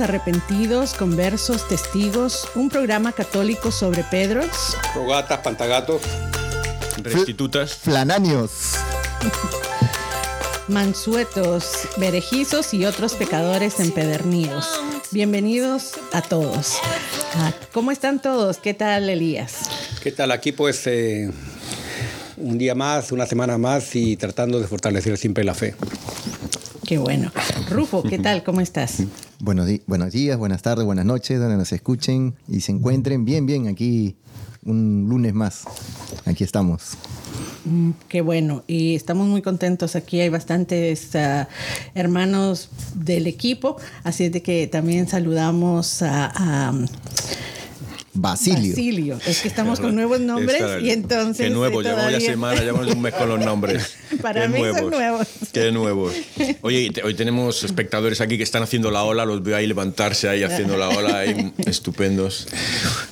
Arrepentidos, conversos, testigos, un programa católico sobre Pedros, Rogatas, pantagatos. Restitutas. Flananios. mansuetos, berejizos y otros pecadores empedernidos. Bienvenidos a todos. Ah, ¿Cómo están todos? ¿Qué tal, Elías? ¿Qué tal? Aquí pues eh, un día más, una semana más y tratando de fortalecer siempre la fe. Qué bueno. Rufo, ¿qué tal? ¿Cómo estás? Buenos, buenos días, buenas tardes, buenas noches, donde nos escuchen y se encuentren bien, bien aquí un lunes más. Aquí estamos. Mm, Qué bueno. Y estamos muy contentos. Aquí hay bastantes ah, hermanos del equipo. Así es de que también saludamos a Basilio. Basilio. Es que estamos con nuevos nombres Esta- y entonces. Qué nuevo, eh, llevamos ya todavía- semana, llevamos un mes con los nombres. Para Qué mí son nuevos. Qué nuevos. Oye, te- hoy tenemos espectadores aquí que están haciendo la ola, los veo ahí levantarse ahí haciendo la ola, ahí, estupendos.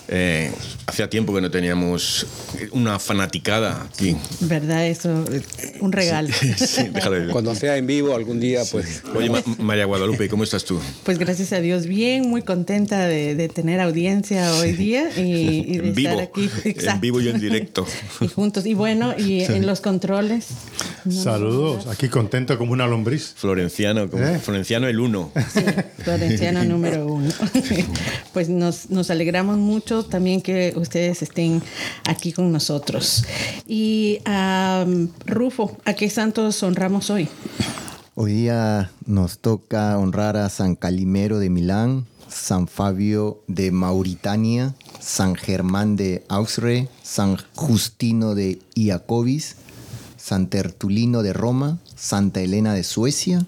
Eh, hacía tiempo que no teníamos una fanaticada aquí. ¿Verdad? Eso, eh, un regalo. Sí, déjale. Cuando sea en vivo algún día, pues Oye, Ma- María Guadalupe, ¿cómo estás tú? Pues gracias a Dios, bien, muy contenta de, de tener audiencia hoy día y, y de En vivo, estar aquí. en vivo y en directo. Y juntos. Y bueno, y en los controles. no Saludos, aquí contento como una lombriz. Florenciano, como- ¿Eh? Florenciano el uno. Sí, Florenciano número uno. Pues nos, nos alegramos mucho también que ustedes estén aquí con nosotros. Y Rufo, ¿a qué santos honramos hoy? Hoy día nos toca honrar a San Calimero de Milán, San Fabio de Mauritania, San Germán de Ausre, San Justino de Iacobis, San Tertulino de Roma, Santa Elena de Suecia,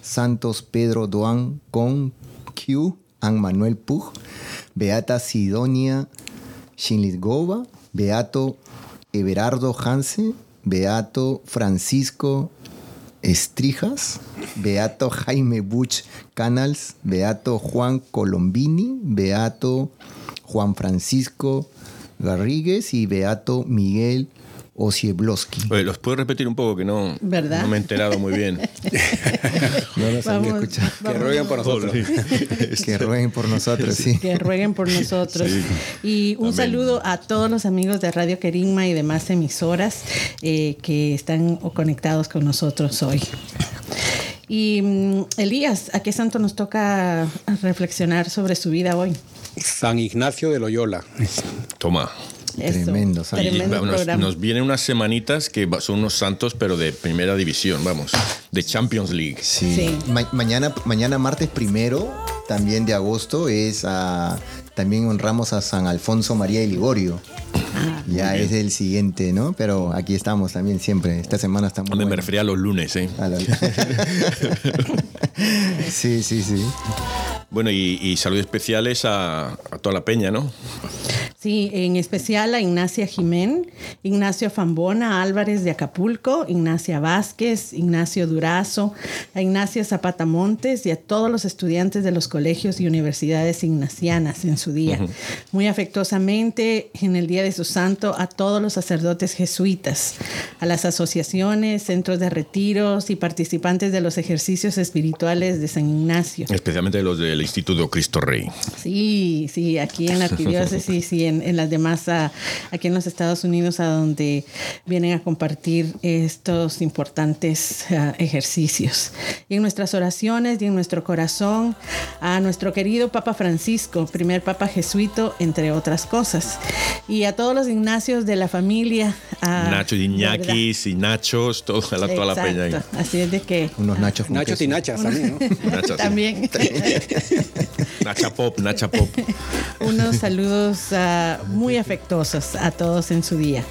Santos Pedro Doan Con Q, An Manuel Puj, Beata Sidonia Shinligova, Beato Everardo Hanse, Beato Francisco Estrijas, Beato Jaime Buch Canals, Beato Juan Colombini, Beato Juan Francisco Garrigues y Beato Miguel Osiebloski. Oye, ¿los puedo repetir un poco? Que no, ¿Verdad? no me he enterado muy bien. No los había Vamos, escuchado. que rueguen por nosotros. Que rueguen por nosotros, sí. que rueguen por nosotros. Y un Amén. saludo a todos los amigos de Radio Querigma y demás emisoras eh, que están conectados con nosotros hoy. Y mm, Elías, ¿a qué santo nos toca reflexionar sobre su vida hoy? San Ignacio de Loyola. Toma. Tremendo, nos, vienen unas semanitas que son unos santos, pero de primera división, vamos, de Champions League. Sí. mañana, mañana martes primero, también de agosto, es a, también honramos a San Alfonso María de Ligorio. Ah, ya es el siguiente, ¿no? Pero aquí estamos también siempre. Esta semana estamos. Donde me refería a los lunes, ¿eh? sí, sí, sí. Bueno, y, saludos especiales a, toda la peña, ¿no? Sí, en especial a Ignacia Jimén, Ignacio Fambona Álvarez de Acapulco, Ignacia Vázquez, Ignacio Durazo, a Ignacia Zapata Montes y a todos los estudiantes de los colegios y universidades ignacianas en su día. Muy afectuosamente, en el día de su santo, a todos los sacerdotes jesuitas, a las asociaciones, centros de retiros y participantes de los ejercicios espirituales de San Ignacio. Especialmente los del Instituto Cristo Rey. Sí, sí, aquí en la arquidiócesis y en en, las demás, aquí en los Estados Unidos, a donde vienen a compartir estos importantes ejercicios. Y en nuestras oraciones y en nuestro corazón, a nuestro querido Papa Francisco, primer Papa jesuito, entre otras cosas. Y a todos los Ignacios de la familia. Nacho y Iñakis y Nachos, todo, toda la peña ahí. Así es de que. Unos Nachos. Nachos y Nachas también, ¿no? también. Nacha Pop, Nacha Pop. Unos saludos muy afectuosos a todos en su día.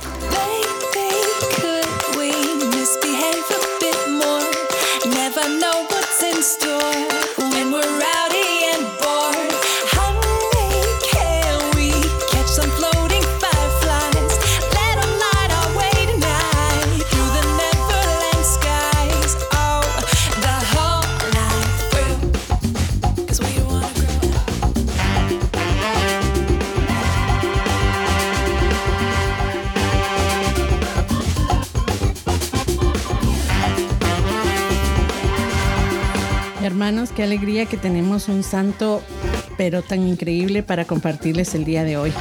Hermanos, qué alegría que tenemos un santo pero tan increíble para compartirles el día de hoy.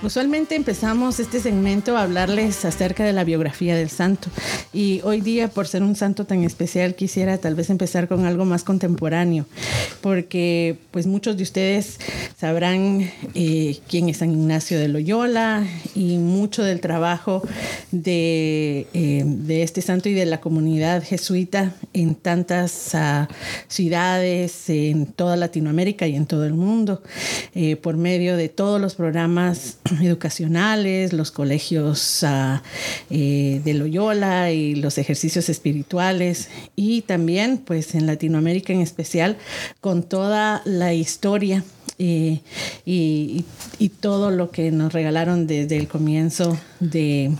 Usualmente empezamos este segmento a hablarles acerca de la biografía del santo. Y hoy día por ser un santo tan especial quisiera tal vez empezar con algo más contemporáneo porque pues muchos de ustedes sabrán eh, quién es San Ignacio de Loyola y mucho del trabajo de, eh, de este santo y de la comunidad jesuita en tantas uh, ciudades en toda Latinoamérica y en todo el mundo eh, por medio de todos los programas educacionales, los colegios ah, eh, de Loyola y los ejercicios espirituales. Y también pues en Latinoamérica en especial con toda la historia eh, y, todo lo que nos regalaron desde el comienzo de,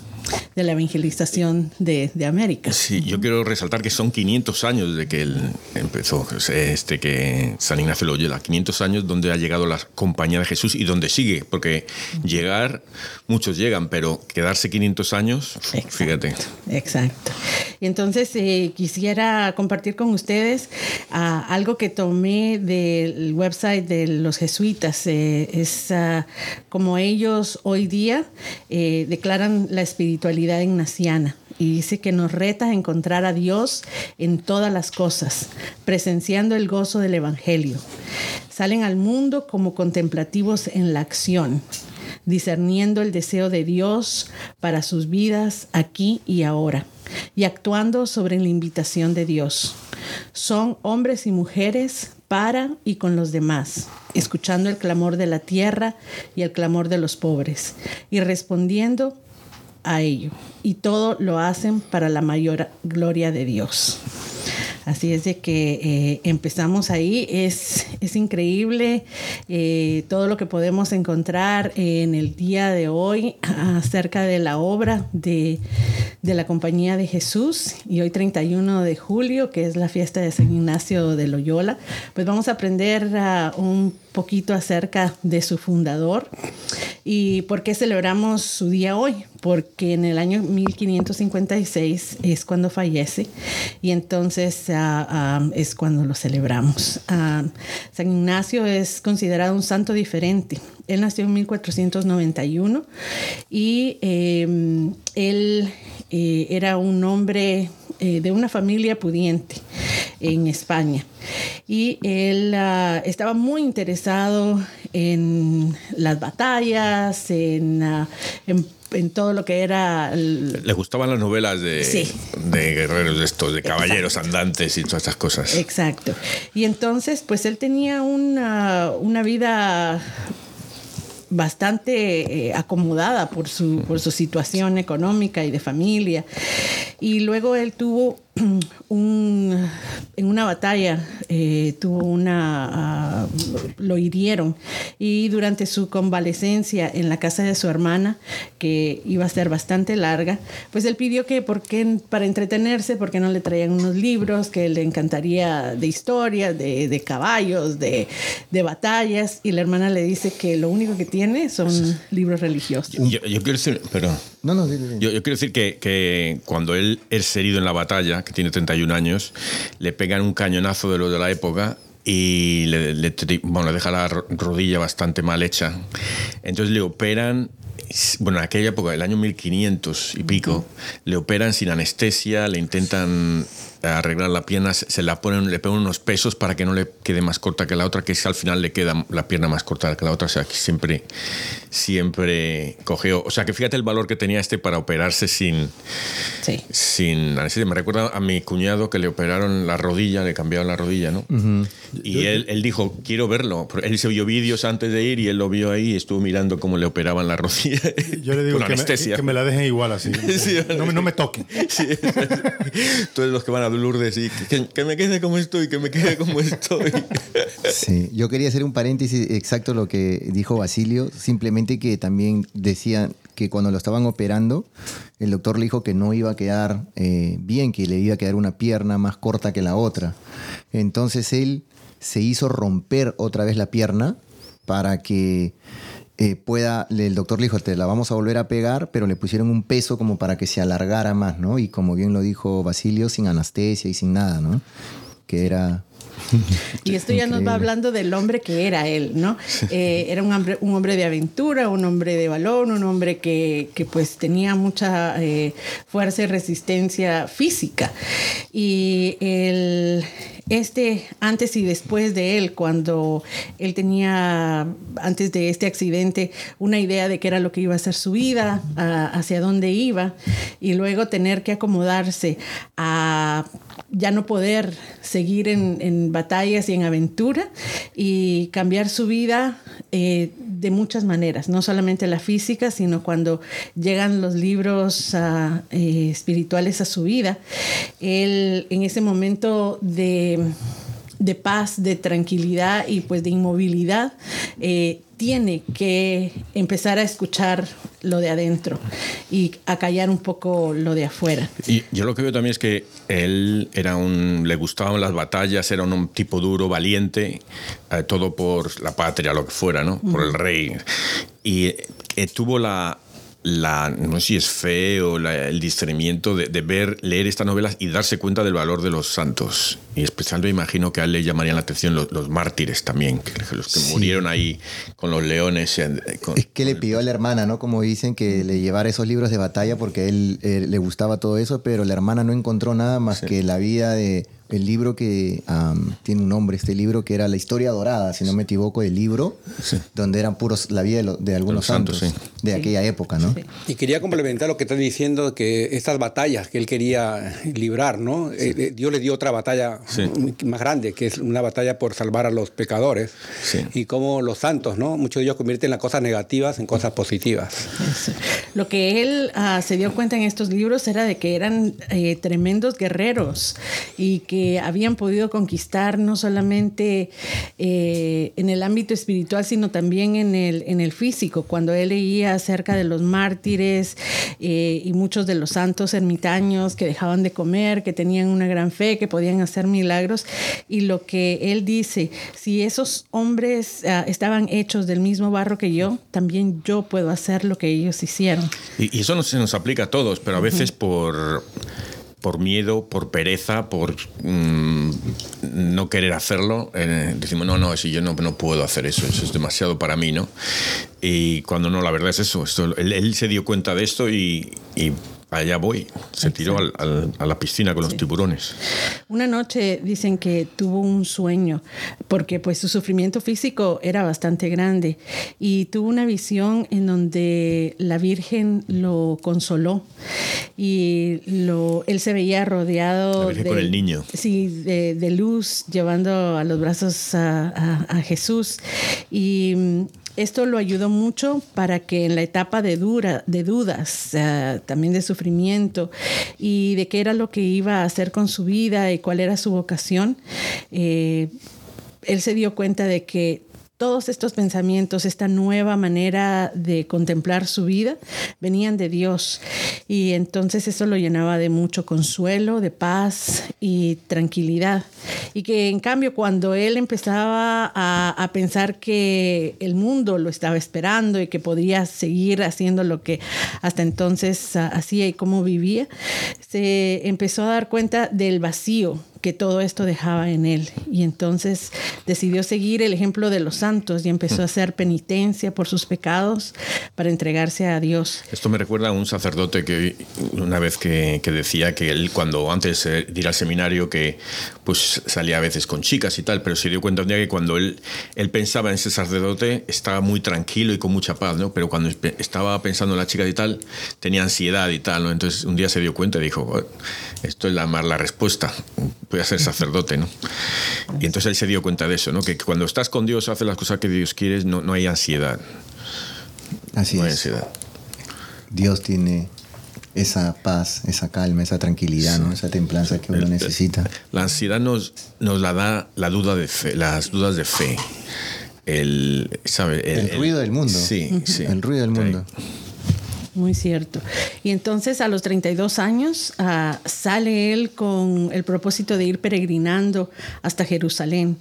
la evangelización de, América. Sí, yo quiero resaltar que son 500 años desde que él empezó, este que San Ignacio Loyola, 500 años donde ha llegado la compañía de Jesús y donde sigue, porque llegar, muchos llegan, pero quedarse 500 años, fíjate. Exacto. Y entonces eh, quisiera compartir con ustedes ah, algo que tomé del website de los jesuitas. Eh, es ah, como ellos hoy día eh, declaran la espiritualidad ignaciana y dice que nos reta a encontrar a Dios en todas las cosas, presenciando el gozo del Evangelio. Salen al mundo como contemplativos en la acción, discerniendo el deseo de Dios para sus vidas aquí y ahora y actuando sobre la invitación de Dios. Son hombres y mujeres para y con los demás, escuchando el clamor de la tierra y el clamor de los pobres, y respondiendo a ello. Y todo lo hacen para la mayor gloria de Dios. Así es de que eh, empezamos ahí. Es, es increíble eh, todo lo que podemos encontrar en el día de hoy acerca de la obra de, de la Compañía de Jesús. Y hoy 31 de julio, que es la fiesta de San Ignacio de Loyola, pues vamos a aprender un poquito acerca de su fundador y por qué celebramos su día hoy, porque en el año 1556 es cuando fallece y entonces ah, ah, es cuando lo celebramos. Ah, San Ignacio es considerado un santo diferente. Él nació en 1491 y em, él eh, era un hombre eh, de una familia pudiente en España. Y él ah, estaba muy interesado en las batallas, en, ah, en todo lo que era... Le gustaban las novelas de, de guerreros de estos, de caballeros andantes y todas estas cosas. Exacto. Y entonces, pues él tenía una, una vida bastante eh, acomodada por su, por su situación económica y de familia. Y luego él tuvo un, en una batalla eh, tuvo una ah, lo hirieron. Y durante su convalecencia en la casa de su hermana que iba a ser bastante larga pues él pidió que porque para entretenerse porque no le traían unos libros que le encantaría de historia de, de caballos de, de, batallas y la hermana le dice que lo único que tiene son libros religiosos. Yo, quiero decir pero no, no, Yo, yo, quiero decir que, que cuando él es herido en la batalla que tiene 31 años, le pegan un cañonazo de lo de la época y le, bueno, deja la rodilla bastante mal hecha. Entonces le operan bueno, en aquella época, el año 1500 y pico, le operan sin anestesia, le intentan arreglar la pierna, se la ponen, le ponen unos pesos para que no le quede más corta que la otra, que es al final le queda la pierna más corta que la otra, o sea que siempre, siempre cogió. O sea que fíjate el valor que tenía este para operarse sin, sí. sin anestesia. Me recuerda a mi cuñado que le operaron la rodilla, le cambiaron la rodilla, ¿no? Y él, él, dijo, quiero verlo. Él se vio vídeos antes de ir y él lo vio ahí y estuvo mirando cómo le operaban la rodilla. Yo le digo que me, que me, la dejen igual así. no, no, me toquen. Sí. Todos los que van a Lourdes y que, me quede como estoy, que me quede como estoy. Sí, yo quería hacer un paréntesis exacto lo que dijo Basilio, simplemente que también decían que cuando lo estaban operando, el doctor le dijo que no iba a quedar eh, bien, que le iba a quedar una pierna más corta que la otra. Entonces él se hizo romper otra vez la pierna para que eh, pueda, el doctor le dijo, te la vamos a volver a pegar, pero le pusieron un peso como para que se alargara más, ¿no? Y como bien lo dijo Basilio, sin anestesia y sin nada, ¿no? Que era y esto ya nos va hablando del hombre que era él, ¿no? Eh, era un hombre, un hombre de aventura, un hombre de balón, un hombre que, que pues tenía mucha eh, fuerza y resistencia física. Y el, este antes y después de él, cuando él tenía, antes de este accidente, una idea de qué era lo que iba a ser su vida, hacia dónde iba, y luego tener que acomodarse a ya no poder seguir en, batallas y en aventura y cambiar su vida eh, de muchas maneras, no solamente la física, sino cuando llegan los libros ah, eh, espirituales a su vida. Él en ese momento de de paz, de tranquilidad y pues de inmovilidad, eh, tiene que empezar a escuchar lo de adentro y a callar un poco lo de afuera. Y yo lo que veo también es que él era un, le gustaban las batallas, era un tipo duro, valiente, eh, todo por la patria, lo que fuera, ¿no? Por el rey. Y eh, tuvo la, la, no sé si es fe o el discernimiento de, ver, leer estas novelas y darse cuenta del valor de los santos. Y especialmente imagino que a él le llamarían la atención los, mártires también, los que murieron ahí con los leones. es que le pidió a la hermana, ¿no? Como dicen, que le llevara esos libros de batalla porque a él eh, le gustaba todo eso, pero la hermana no encontró nada más que la vida de el libro que tiene un nombre, este libro que era La Historia Dorada, si no me equivoco, el libro, donde eran puros la vida de, algunos santos, de aquella época, ¿no? Y quería complementar lo que estás diciendo, que estas batallas que él quería librar, ¿no? Eh, eh, Dios le dio otra batalla más grande, que es una batalla por salvar a los pecadores, y como los santos, ¿no? Muchos de ellos convierten las cosas negativas en cosas positivas. Lo que él ah, se dio cuenta en estos libros era de que eran eh, tremendos guerreros y que habían podido conquistar no solamente eh, en el ámbito espiritual, sino también en el, en el físico. Cuando él leía acerca de los mártires eh, y muchos de los santos ermitaños que dejaban de comer, que tenían una gran fe, que podían hacer milagros, y lo que él dice, si esos hombres ah, estaban hechos del mismo barro que yo, también yo puedo hacer lo que ellos hicieron. Y, eso no se nos aplica a todos, pero a veces por por miedo, por pereza, por mm, no querer hacerlo, eh, decimos, no, no, si yo no, no puedo hacer eso, eso es demasiado para mí, ¿no? Y cuando no, la verdad es eso, él, se dio cuenta de esto y, allá voy. Se tiró a la piscina con los tiburones. Una noche dicen que tuvo un sueño porque pues su sufrimiento físico era bastante grande y tuvo una visión en donde la Virgen lo consoló y lo, él se veía rodeado de, con el niño. Sí, de, luz llevando a los brazos a, a Jesús y esto lo ayudó mucho para que en la etapa de, dura, de dudas, también de sufrimiento y de qué era lo que iba a hacer con su vida y cuál era su vocación, eh, él se dio cuenta de que todos estos pensamientos, esta nueva manera de contemplar su vida, venían de Dios. Y entonces eso lo llenaba de mucho consuelo, de paz y tranquilidad. Y que en cambio cuando él empezaba a, pensar que el mundo lo estaba esperando y que podría seguir haciendo lo que hasta entonces hacía y cómo vivía, se empezó a dar cuenta del vacío que todo esto dejaba en él. Y entonces decidió seguir el ejemplo de los santos y empezó a hacer penitencia por sus pecados para entregarse a Dios. Esto me recuerda a un sacerdote que una vez que, decía que él cuando antes de ir al seminario que pues salía a veces con chicas y tal, pero se dio cuenta un día que cuando él, él pensaba en ese sacerdote estaba muy tranquilo y con mucha paz, ¿no? Pero cuando estaba pensando en la chica y tal, tenía ansiedad y tal, ¿no? Entonces un día se dio cuenta y dijo, esto es la, la respuesta voy a ser sacerdote, ¿no? Y entonces él se dio cuenta de eso, ¿no? Que cuando estás con Dios, haces las cosas que Dios quiere, no, no hay ansiedad. Así no hay ansiedad. Dios tiene esa paz, esa calma, esa tranquilidad, ¿no? esa templanza que uno necesita. La ansiedad nos, nos la da la duda de fe, las dudas de fe. El, ¿sabe? el, ruido del mundo. Sí, sí. El ruido del mundo. Muy cierto. Y entonces a los 32 años ah, sale él con el propósito de ir peregrinando hasta Jerusalén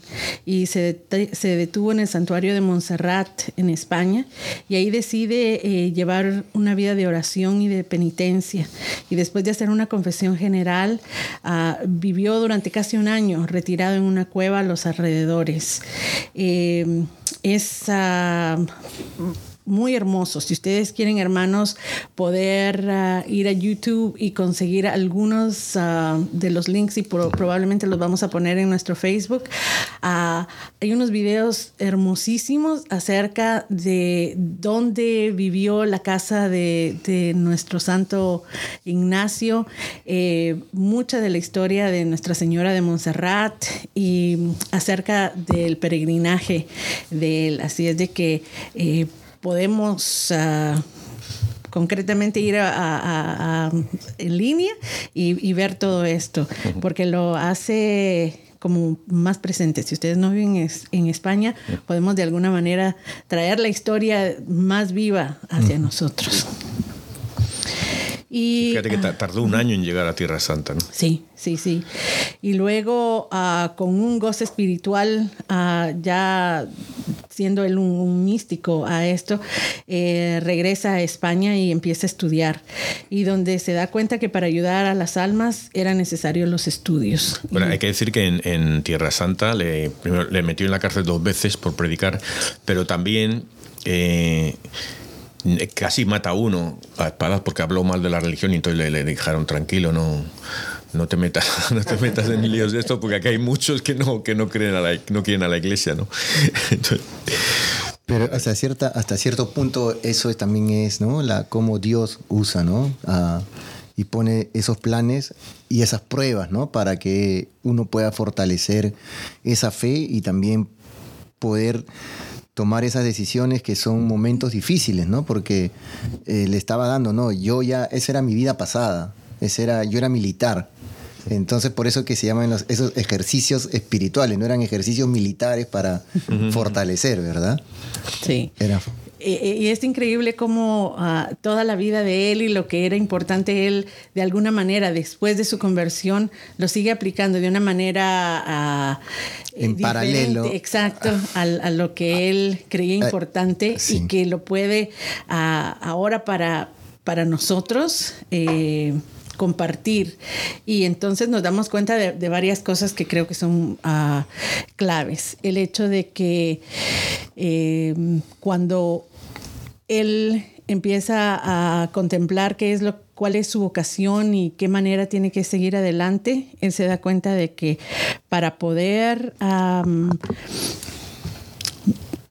y se, se detuvo en el santuario de Montserrat en España y ahí decide eh, llevar una vida de oración y de penitencia. Y después de hacer una confesión general, ah, vivió durante casi un año retirado en una cueva a los alrededores. Eh, es muy hermosos. Si ustedes quieren, hermanos, poder ah, ir a YouTube y conseguir algunos ah, de los links y probablemente los vamos a poner en nuestro Facebook. Ah, hay unos videos hermosísimos acerca de dónde vivió la casa de, nuestro santo Ignacio, eh, mucha de la historia de Nuestra Señora de Montserrat y acerca del peregrinaje de él. Así es de que eh, podemos ah, concretamente ir a, en línea y, ver todo esto, porque lo hace como más presente. Si ustedes no viven en España, podemos de alguna manera traer la historia más viva hacia nosotros. Y, Fíjate que tardó un año en llegar a Tierra Santa, ¿no? Sí, sí, sí. Y luego ah, con un goce espiritual, ah, ya siendo él un, místico a esto, eh, regresa a España y empieza a estudiar. Y donde se da cuenta que para ayudar a las almas era necesario los estudios. Bueno, hay que decir que en, Tierra Santa le, le metió en la cárcel dos veces por predicar, pero también... Eh, casi mata a uno a espadas porque habló mal de la religión y entonces le, le dejaron tranquilo, no, no te metas, no te metas en líos de esto, porque aquí hay muchos que no, que no creen a la, no quieren a la iglesia, ¿no? Pero hasta cierta, hasta cierto punto eso también es, ¿no? La cómo Dios usa, ¿no? y pone esos planes y esas pruebas, ¿no? Para que uno pueda fortalecer esa fe y también poder tomar esas decisiones que son momentos difíciles, ¿no? Porque eh, le estaba dando, no, yo ya, esa era mi vida pasada, ese era, yo era militar. Entonces, por eso que se llaman esos ejercicios espirituales, no eran ejercicios militares para fortalecer, ¿verdad? Sí. Era, y es increíble cómo ah, toda la vida de él y lo que era importante él, de alguna manera, después de su conversión, lo sigue aplicando de una manera... Ah, en paralelo. Exacto, a, lo que él creía ah, importante y que lo puede ahora para, para nosotros. Eh, compartir. Y entonces nos damos cuenta de, varias cosas que creo que son claves. El hecho de que eh, cuando él empieza a contemplar qué es lo, cuál es su vocación y qué manera tiene que seguir adelante, él se da cuenta de que para poder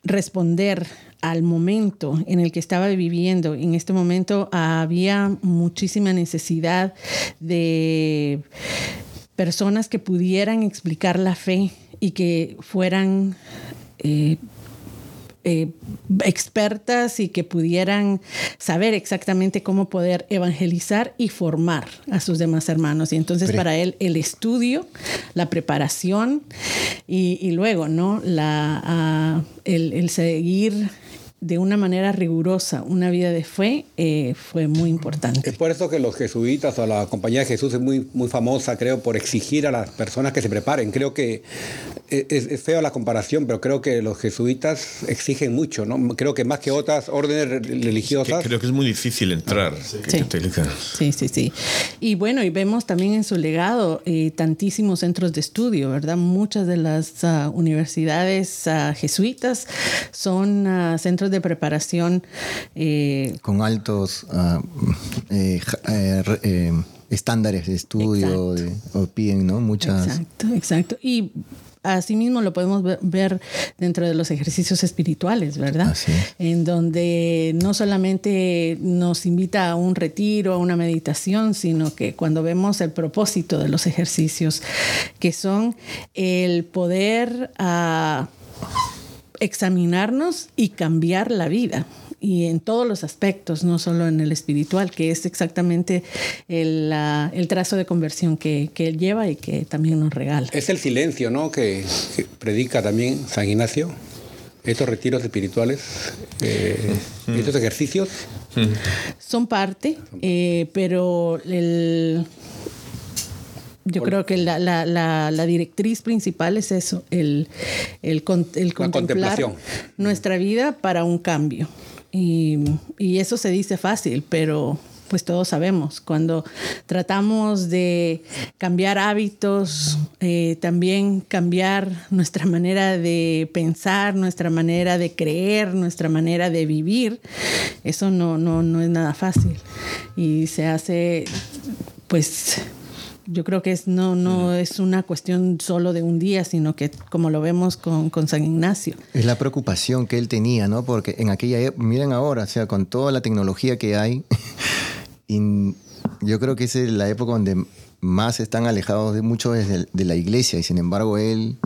responder al momento en el que estaba viviendo, en este momento había muchísima necesidad de personas que pudieran explicar la fe y que fueran eh, eh, expertas y que pudieran saber exactamente cómo poder evangelizar y formar a sus demás hermanos. Y entonces para él el estudio, la preparación y, luego, ¿no? La, ah, el, el seguir de una manera rigurosa una vida de fe eh, fue muy importante. Es por eso que los jesuitas o la Compañía de Jesús es muy, muy famosa, creo, por exigir a las personas que se preparen. Creo que es, es feo la comparación, pero creo que los jesuitas exigen mucho, ¿no? Creo que más que otras órdenes religiosas. creo que es muy difícil entrar. sí. sí, sí, Y bueno, y vemos también en su legado eh, tantísimos centros de estudio, ¿verdad? Muchas de las ah, universidades ah, jesuitas son uh, centros de preparación. Eh, Con altos ah, eh, eh, estándares de estudio, o piden, ¿no? Muchas. Exacto, exacto. Y asimismo lo podemos ver dentro de los ejercicios espirituales, ¿verdad? En donde no solamente nos invita a un retiro, a una meditación, sino que cuando vemos el propósito de los ejercicios, que son el poder a examinarnos y cambiar la vida y en todos los aspectos, no solo en el espiritual, que es exactamente el, trazo de conversión que, él lleva y que también nos regala. Es el silencio, ¿no? Que, predica también San Ignacio. Estos retiros espirituales, eh, estos ejercicios. Son parte, eh, pero el, yo creo que la, la, la, directriz principal es eso, el, el, el contemplar nuestra vida para un cambio. Y, y, eso se dice fácil, pero pues todos sabemos, cuando tratamos de cambiar hábitos, eh, también cambiar nuestra manera de pensar, nuestra manera de creer, nuestra manera de vivir, eso no, no, no es nada fácil. Y se hace pues yo creo que es, no, no es una cuestión solo de un día, sino que como lo vemos con, con, San Ignacio. Es la preocupación que él tenía, ¿no? Porque en aquella época, miren ahora, o sea, con toda la tecnología que hay, y yo creo que es la época donde más están alejados de mucho de, de la iglesia y sin embargo él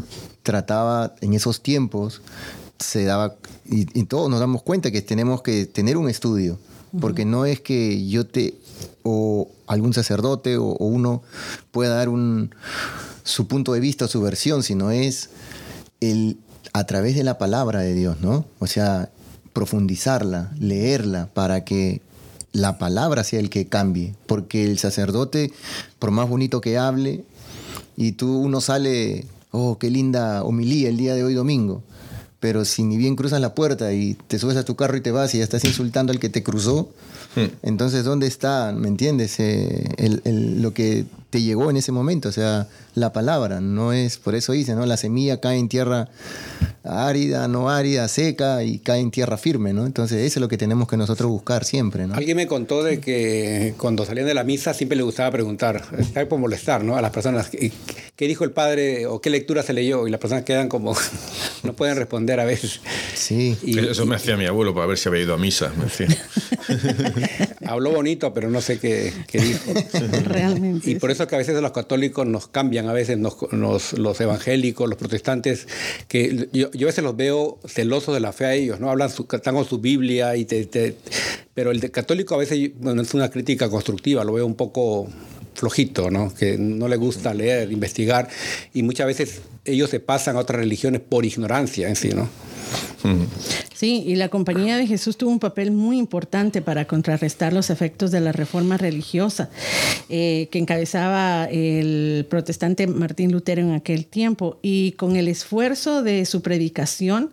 trataba en esos tiempos, se daba, y, y todos nos damos cuenta que tenemos que tener un estudio, porque no es que yo te o algún sacerdote o, uno pueda dar un, su punto de vista, su versión, sino es el, a través de la palabra de Dios, ¿no? O sea, profundizarla, leerla para que la palabra sea el que cambie, porque el sacerdote, por más bonito que hable, y tú uno sale, oh, qué linda homilía el día de hoy domingo, pero si ni bien cruzas la puerta y te subes a tu carro y te vas y ya estás insultando al que te cruzó, hmm. entonces ¿dónde está, me entiendes, eh, lo que te llegó en ese momento? O sea, la palabra, no es, por eso dice, ¿no? La semilla cae en tierra árida, no árida, seca y cae en tierra firme, ¿no? Entonces eso es lo que tenemos que nosotros buscar siempre, ¿no? Alguien me contó de que cuando salían de la misa siempre le gustaba preguntar, está por molestar, ¿no? A las personas, ¿qué dijo el padre o qué lectura se leyó? Y las personas quedan como, no pueden responder a veces. Sí. Y, eso me hacía mi abuelo para ver si había ido a misa, me decía. Habló bonito, pero no sé qué, dijo. Realmente. Y por eso que a veces los católicos nos cambian, a veces los evangélicos, los protestantes, que yo, yo, a veces los veo celosos de la fe a ellos, ¿no? Hablan, su, están con su Biblia, y te, pero el católico a veces, bueno, es una crítica constructiva, lo veo un poco flojito, ¿no? Que no le gusta leer, investigar, y muchas veces ellos se pasan a otras religiones por ignorancia en sí, ¿no? Sí, y la Compañía de Jesús tuvo un papel muy importante para contrarrestar los efectos de la reforma religiosa eh, que encabezaba el protestante Martín Lutero en aquel tiempo. Y con el esfuerzo de su predicación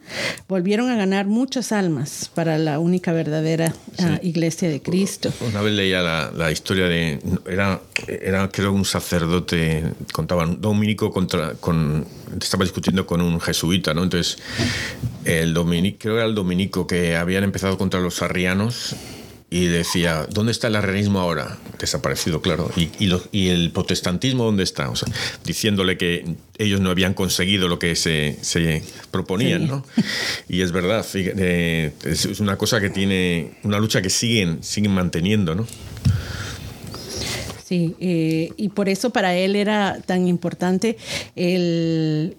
volvieron a ganar muchas almas para la única verdadera ah, iglesia de Cristo. Una vez leía la, historia de... Era, era creo un sacerdote, contaban, dominico contra, con, estaba discutiendo con un jesuita, ¿no? Entonces el dominico, creo que era el dominico, que habían empezado contra los arrianos y decía, ¿dónde está el arrianismo ahora? Desaparecido, claro. ¿Y, y, el protestantismo dónde está? O sea, diciéndole que ellos no habían conseguido lo que se, se proponían, ¿no? Y es verdad, eh, es una cosa que tiene, una lucha que siguen, siguen manteniendo, ¿no? Sí, eh, y por eso para él era tan importante el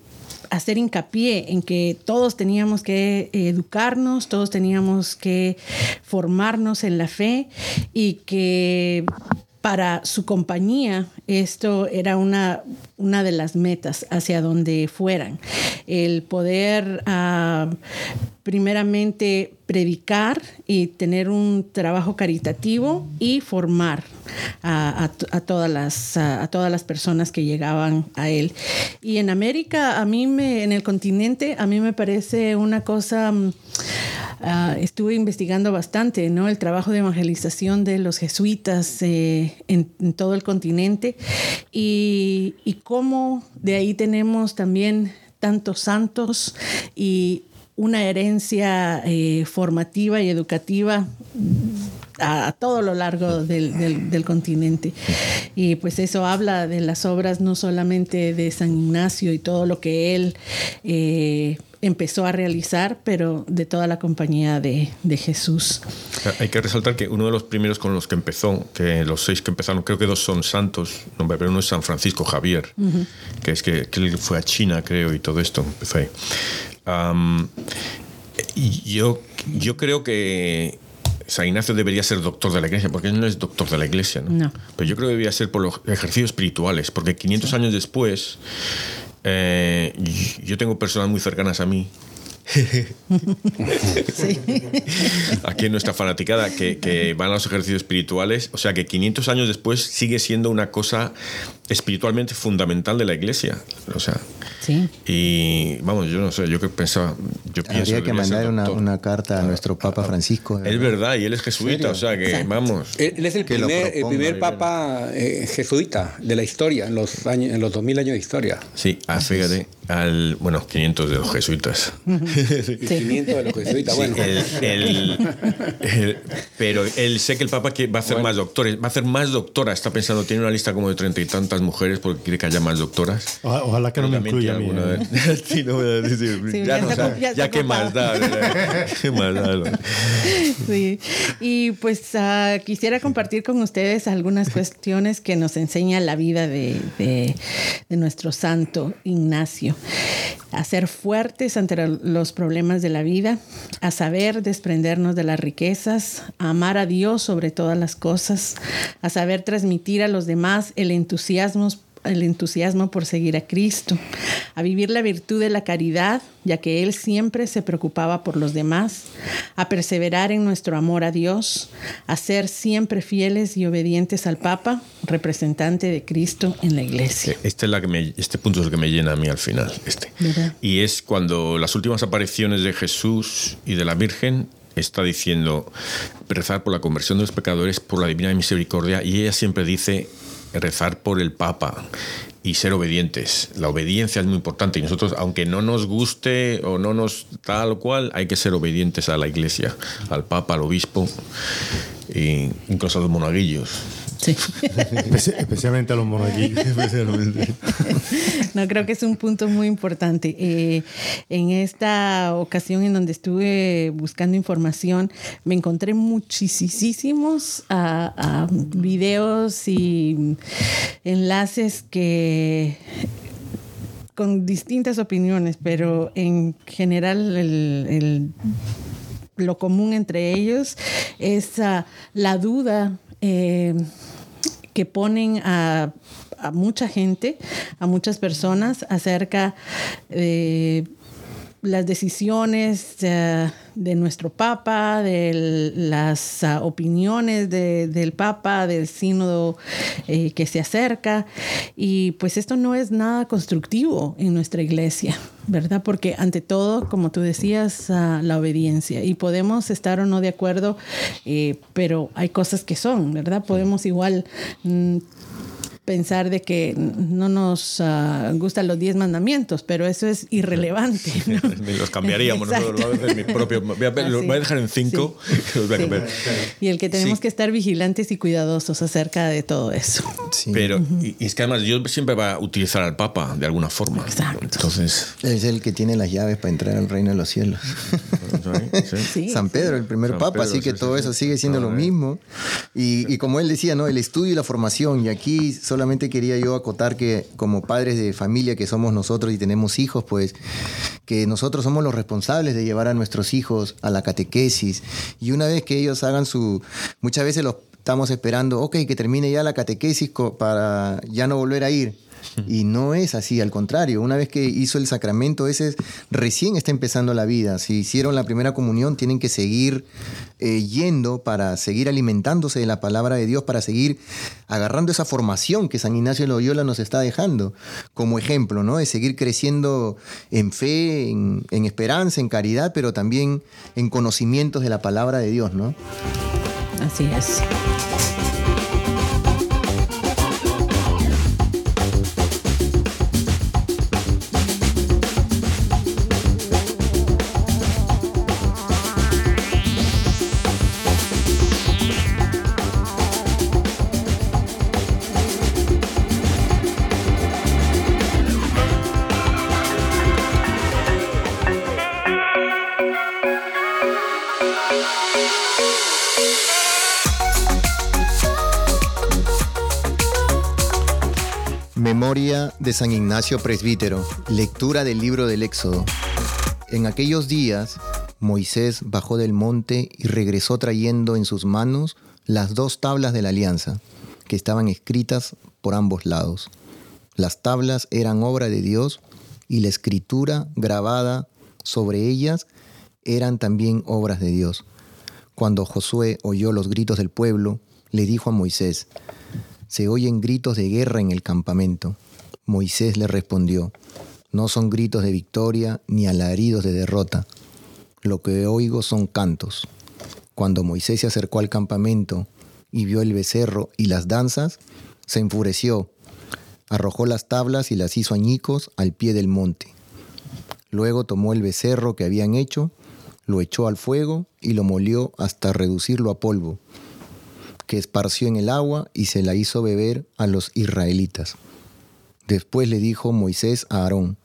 hacer hincapié en que todos teníamos que educarnos, todos teníamos que formarnos en la fe y que para su compañía esto era una, una de las metas hacia donde fueran. El poder ah, primeramente predicar y tener un trabajo caritativo y formar a, todas, las, a, todas las personas que llegaban a él. Y en América, a mí me, en el continente, a mí me parece una cosa, mm, ah, estuve investigando bastante. El trabajo de evangelización de los jesuitas eh, en, todo el continente y, cómo de ahí tenemos también tantos santos y una herencia eh, formativa y educativa a, todo lo largo del, continente. Y pues eso habla de las obras no solamente de San Ignacio y todo lo que él eh, empezó a realizar, pero de toda la compañía de, Jesús. Hay que resaltar que uno de los primeros con los que empezó, que los seis que empezaron, creo que dos son santos, pero uno es San Francisco Javier, que es que, que, fue a China, creo, y todo esto empezó ahí yo, yo creo que San Ignacio debería ser doctor de la iglesia, porque él no es doctor de la iglesia, ¿no? Pero yo creo que debería ser por los ejercicios espirituales, porque 500 años después, eh, yo tengo personas muy cercanas a mí. Aquí en nuestra fanaticada, que, van a los ejercicios espirituales, o sea que 500 años después sigue siendo una cosa espiritualmente fundamental de la iglesia. O sea, sí. y vamos, yo no sé, yo que pensaba, yo pienso Habría que mandar una, carta a nuestro Papa Francisco. Es verdad, y él es jesuita, o sea que vamos. Él es el primer, el primer Papa eh, jesuita de la historia, en los, años, en los 2000 años de historia. Sí, ah, fíjate, al, bueno, 500 de los jesuitas. de los jesuitas, bueno. pero él sé que el Papa va a hacer más doctores, va a hacer más doctoras, está pensando, tiene una lista como de treinta y tantas mujeres porque quiere que haya más doctoras. ojalá que no me incluya a mí. sí, no voy a decir. ya, que más da. ¿Qué más da? sí. Y pues uh, quisiera compartir con ustedes algunas cuestiones que nos enseña la vida de, de, de nuestro santo Ignacio. A ser fuertes ante los problemas de la vida, a saber desprendernos de las riquezas, a amar a Dios sobre todas las cosas, a saber transmitir a los demás el entusiasmo el entusiasmo por seguir a Cristo, a vivir la virtud de la caridad, ya que Él siempre se preocupaba por los demás, a perseverar en nuestro amor a Dios, a ser siempre fieles y obedientes al Papa, representante de Cristo en la iglesia. Este, es la que este punto es el que me llena a mí al final. Este. Y es cuando las últimas apariciones de Jesús y de la Virgen está diciendo rezar por la conversión de los pecadores, por la divina misericordia, y ella siempre dice rezar por el Papa y ser obedientes. La obediencia es muy importante y nosotros, aunque no nos guste o no nos tal cual, hay que ser obedientes a la Iglesia, al Papa, al Obispo e incluso a los monaguillos. Sí. especialmente a los monaguillos. no, creo que es un punto muy importante. Eh, en esta ocasión en donde estuve buscando información, me encontré muchísimos uh, videos y enlaces que con distintas opiniones, pero en general el, lo común entre ellos es la duda eh, que ponen a, mucha gente, a muchas personas acerca de las decisiones de, nuestro Papa, de las ah, opiniones del Papa, del sínodo eh, que se acerca. Y pues esto no es nada constructivo en nuestra iglesia. ¿verdad? Porque ante todo, como tú decías, ah, la obediencia. Y podemos estar o no de acuerdo, eh, pero hay cosas que son, ¿verdad? Podemos igual... Mm, pensar de que no nos uh, gustan los diez mandamientos, pero eso es irrelevante. ¿no? Ni los cambiaríamos nosotros a veces mi propio. Voy a, los voy a dejar en cinco. Sí. Y el que tenemos que estar vigilantes y cuidadosos acerca de todo eso. Pero, y, es que además Dios siempre va a utilizar al Papa de alguna forma. Exacto. Entonces. Es el que tiene las llaves para entrar al reino de los cielos. San Pedro, el primer San Papa, Pedro, así que todo eso sigue siendo lo mismo. Y, y como él decía, ¿no? El estudio y la formación. Y aquí solamente quería yo acotar que como padres de familia que somos nosotros y tenemos hijos, pues que nosotros somos los responsables de llevar a nuestros hijos a la catequesis. Y una vez que ellos hagan su... Muchas veces los estamos esperando, ok, que termine ya la catequesis para ya no volver a ir. Y no es así, al contrario, una vez que hizo el sacramento ese, recién está empezando la vida. Si hicieron la primera comunión, tienen que seguir eh, yendo para seguir alimentándose de la palabra de Dios, para seguir agarrando esa formación que San Ignacio de Loyola nos está dejando como ejemplo, ¿no? De seguir creciendo en fe, en, en esperanza, en caridad, pero también en conocimientos de la palabra de Dios, ¿no? Así es. De San Ignacio Presbítero. Lectura del libro del Éxodo. En aquellos días, Moisés bajó del monte y regresó trayendo en sus manos las dos tablas de la alianza, que estaban escritas por ambos lados. Las tablas eran obra de Dios y la escritura grabada sobre ellas eran también obras de Dios. Cuando Josué oyó los gritos del pueblo, le dijo a Moisés, se oyen gritos de guerra en el campamento. Moisés le respondió, no son gritos de victoria ni alaridos de derrota. Lo que oigo son cantos. Cuando Moisés se acercó al campamento y vio el becerro y las danzas, se enfureció, arrojó las tablas y las hizo añicos al pie del monte. Luego tomó el becerro que habían hecho, lo echó al fuego y lo molió hasta reducirlo a polvo que esparció en el agua y se la hizo beber a los israelitas. Después le dijo Moisés a Aarón,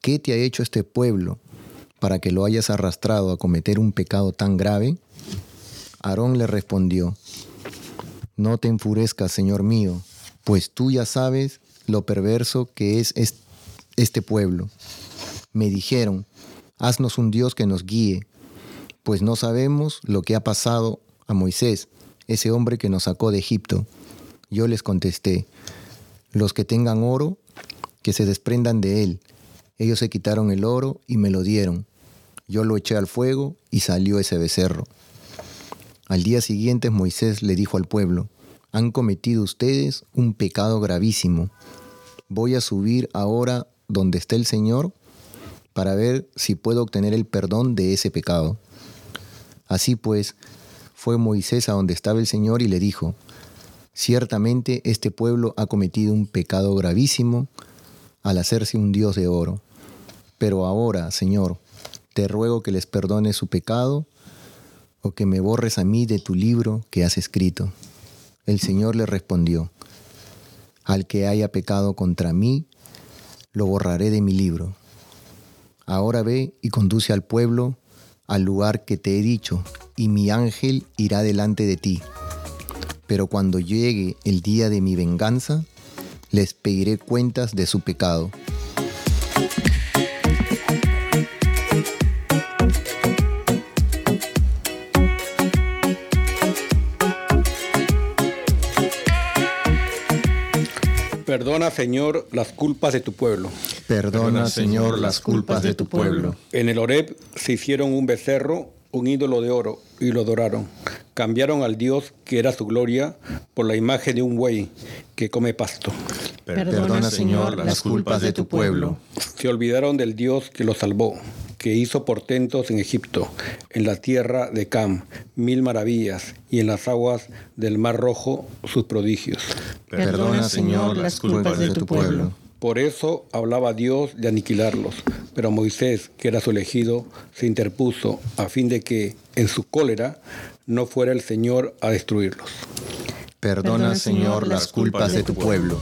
¿qué te ha hecho este pueblo para que lo hayas arrastrado a cometer un pecado tan grave? Aarón le respondió, no te enfurezcas, Señor mío, pues tú ya sabes lo perverso que es este pueblo. Me dijeron, haznos un Dios que nos guíe, pues no sabemos lo que ha pasado a Moisés, ese hombre que nos sacó de Egipto. Yo les contesté, los que tengan oro, que se desprendan de él. Ellos se quitaron el oro y me lo dieron. Yo lo eché al fuego y salió ese becerro. Al día siguiente Moisés le dijo al pueblo, han cometido ustedes un pecado gravísimo. Voy a subir ahora donde está el Señor para ver si puedo obtener el perdón de ese pecado. Así pues, fue Moisés a donde estaba el Señor y le dijo, ciertamente este pueblo ha cometido un pecado gravísimo al hacerse un Dios de oro. Pero ahora, Señor, te ruego que les perdone su pecado o que me borres a mí de tu libro que has escrito. El Señor le respondió, al que haya pecado contra mí, lo borraré de mi libro. Ahora ve y conduce al pueblo al lugar que te he dicho, y mi ángel irá delante de ti. Pero cuando llegue el día de mi venganza, les pediré cuentas de su pecado. Perdona, Señor, las culpas de tu pueblo. Perdona, Señor, las culpas de tu pueblo. En el Oreb se hicieron un becerro un ídolo de oro y lo adoraron. Cambiaron al Dios que era su gloria por la imagen de un buey que come pasto. Perdona, Señor, las culpas de tu pueblo. Se olvidaron del Dios que los salvó, que hizo portentos en Egipto, en la tierra de Cam, mil maravillas, y en las aguas del Mar Rojo sus prodigios. Perdona, Señor, las culpas de tu pueblo. Por eso hablaba Dios de aniquilarlos, pero Moisés, que era su elegido, se interpuso a fin de que, en su cólera, no fuera el Señor a destruirlos. Perdona, Señor, las culpas de tu pueblo.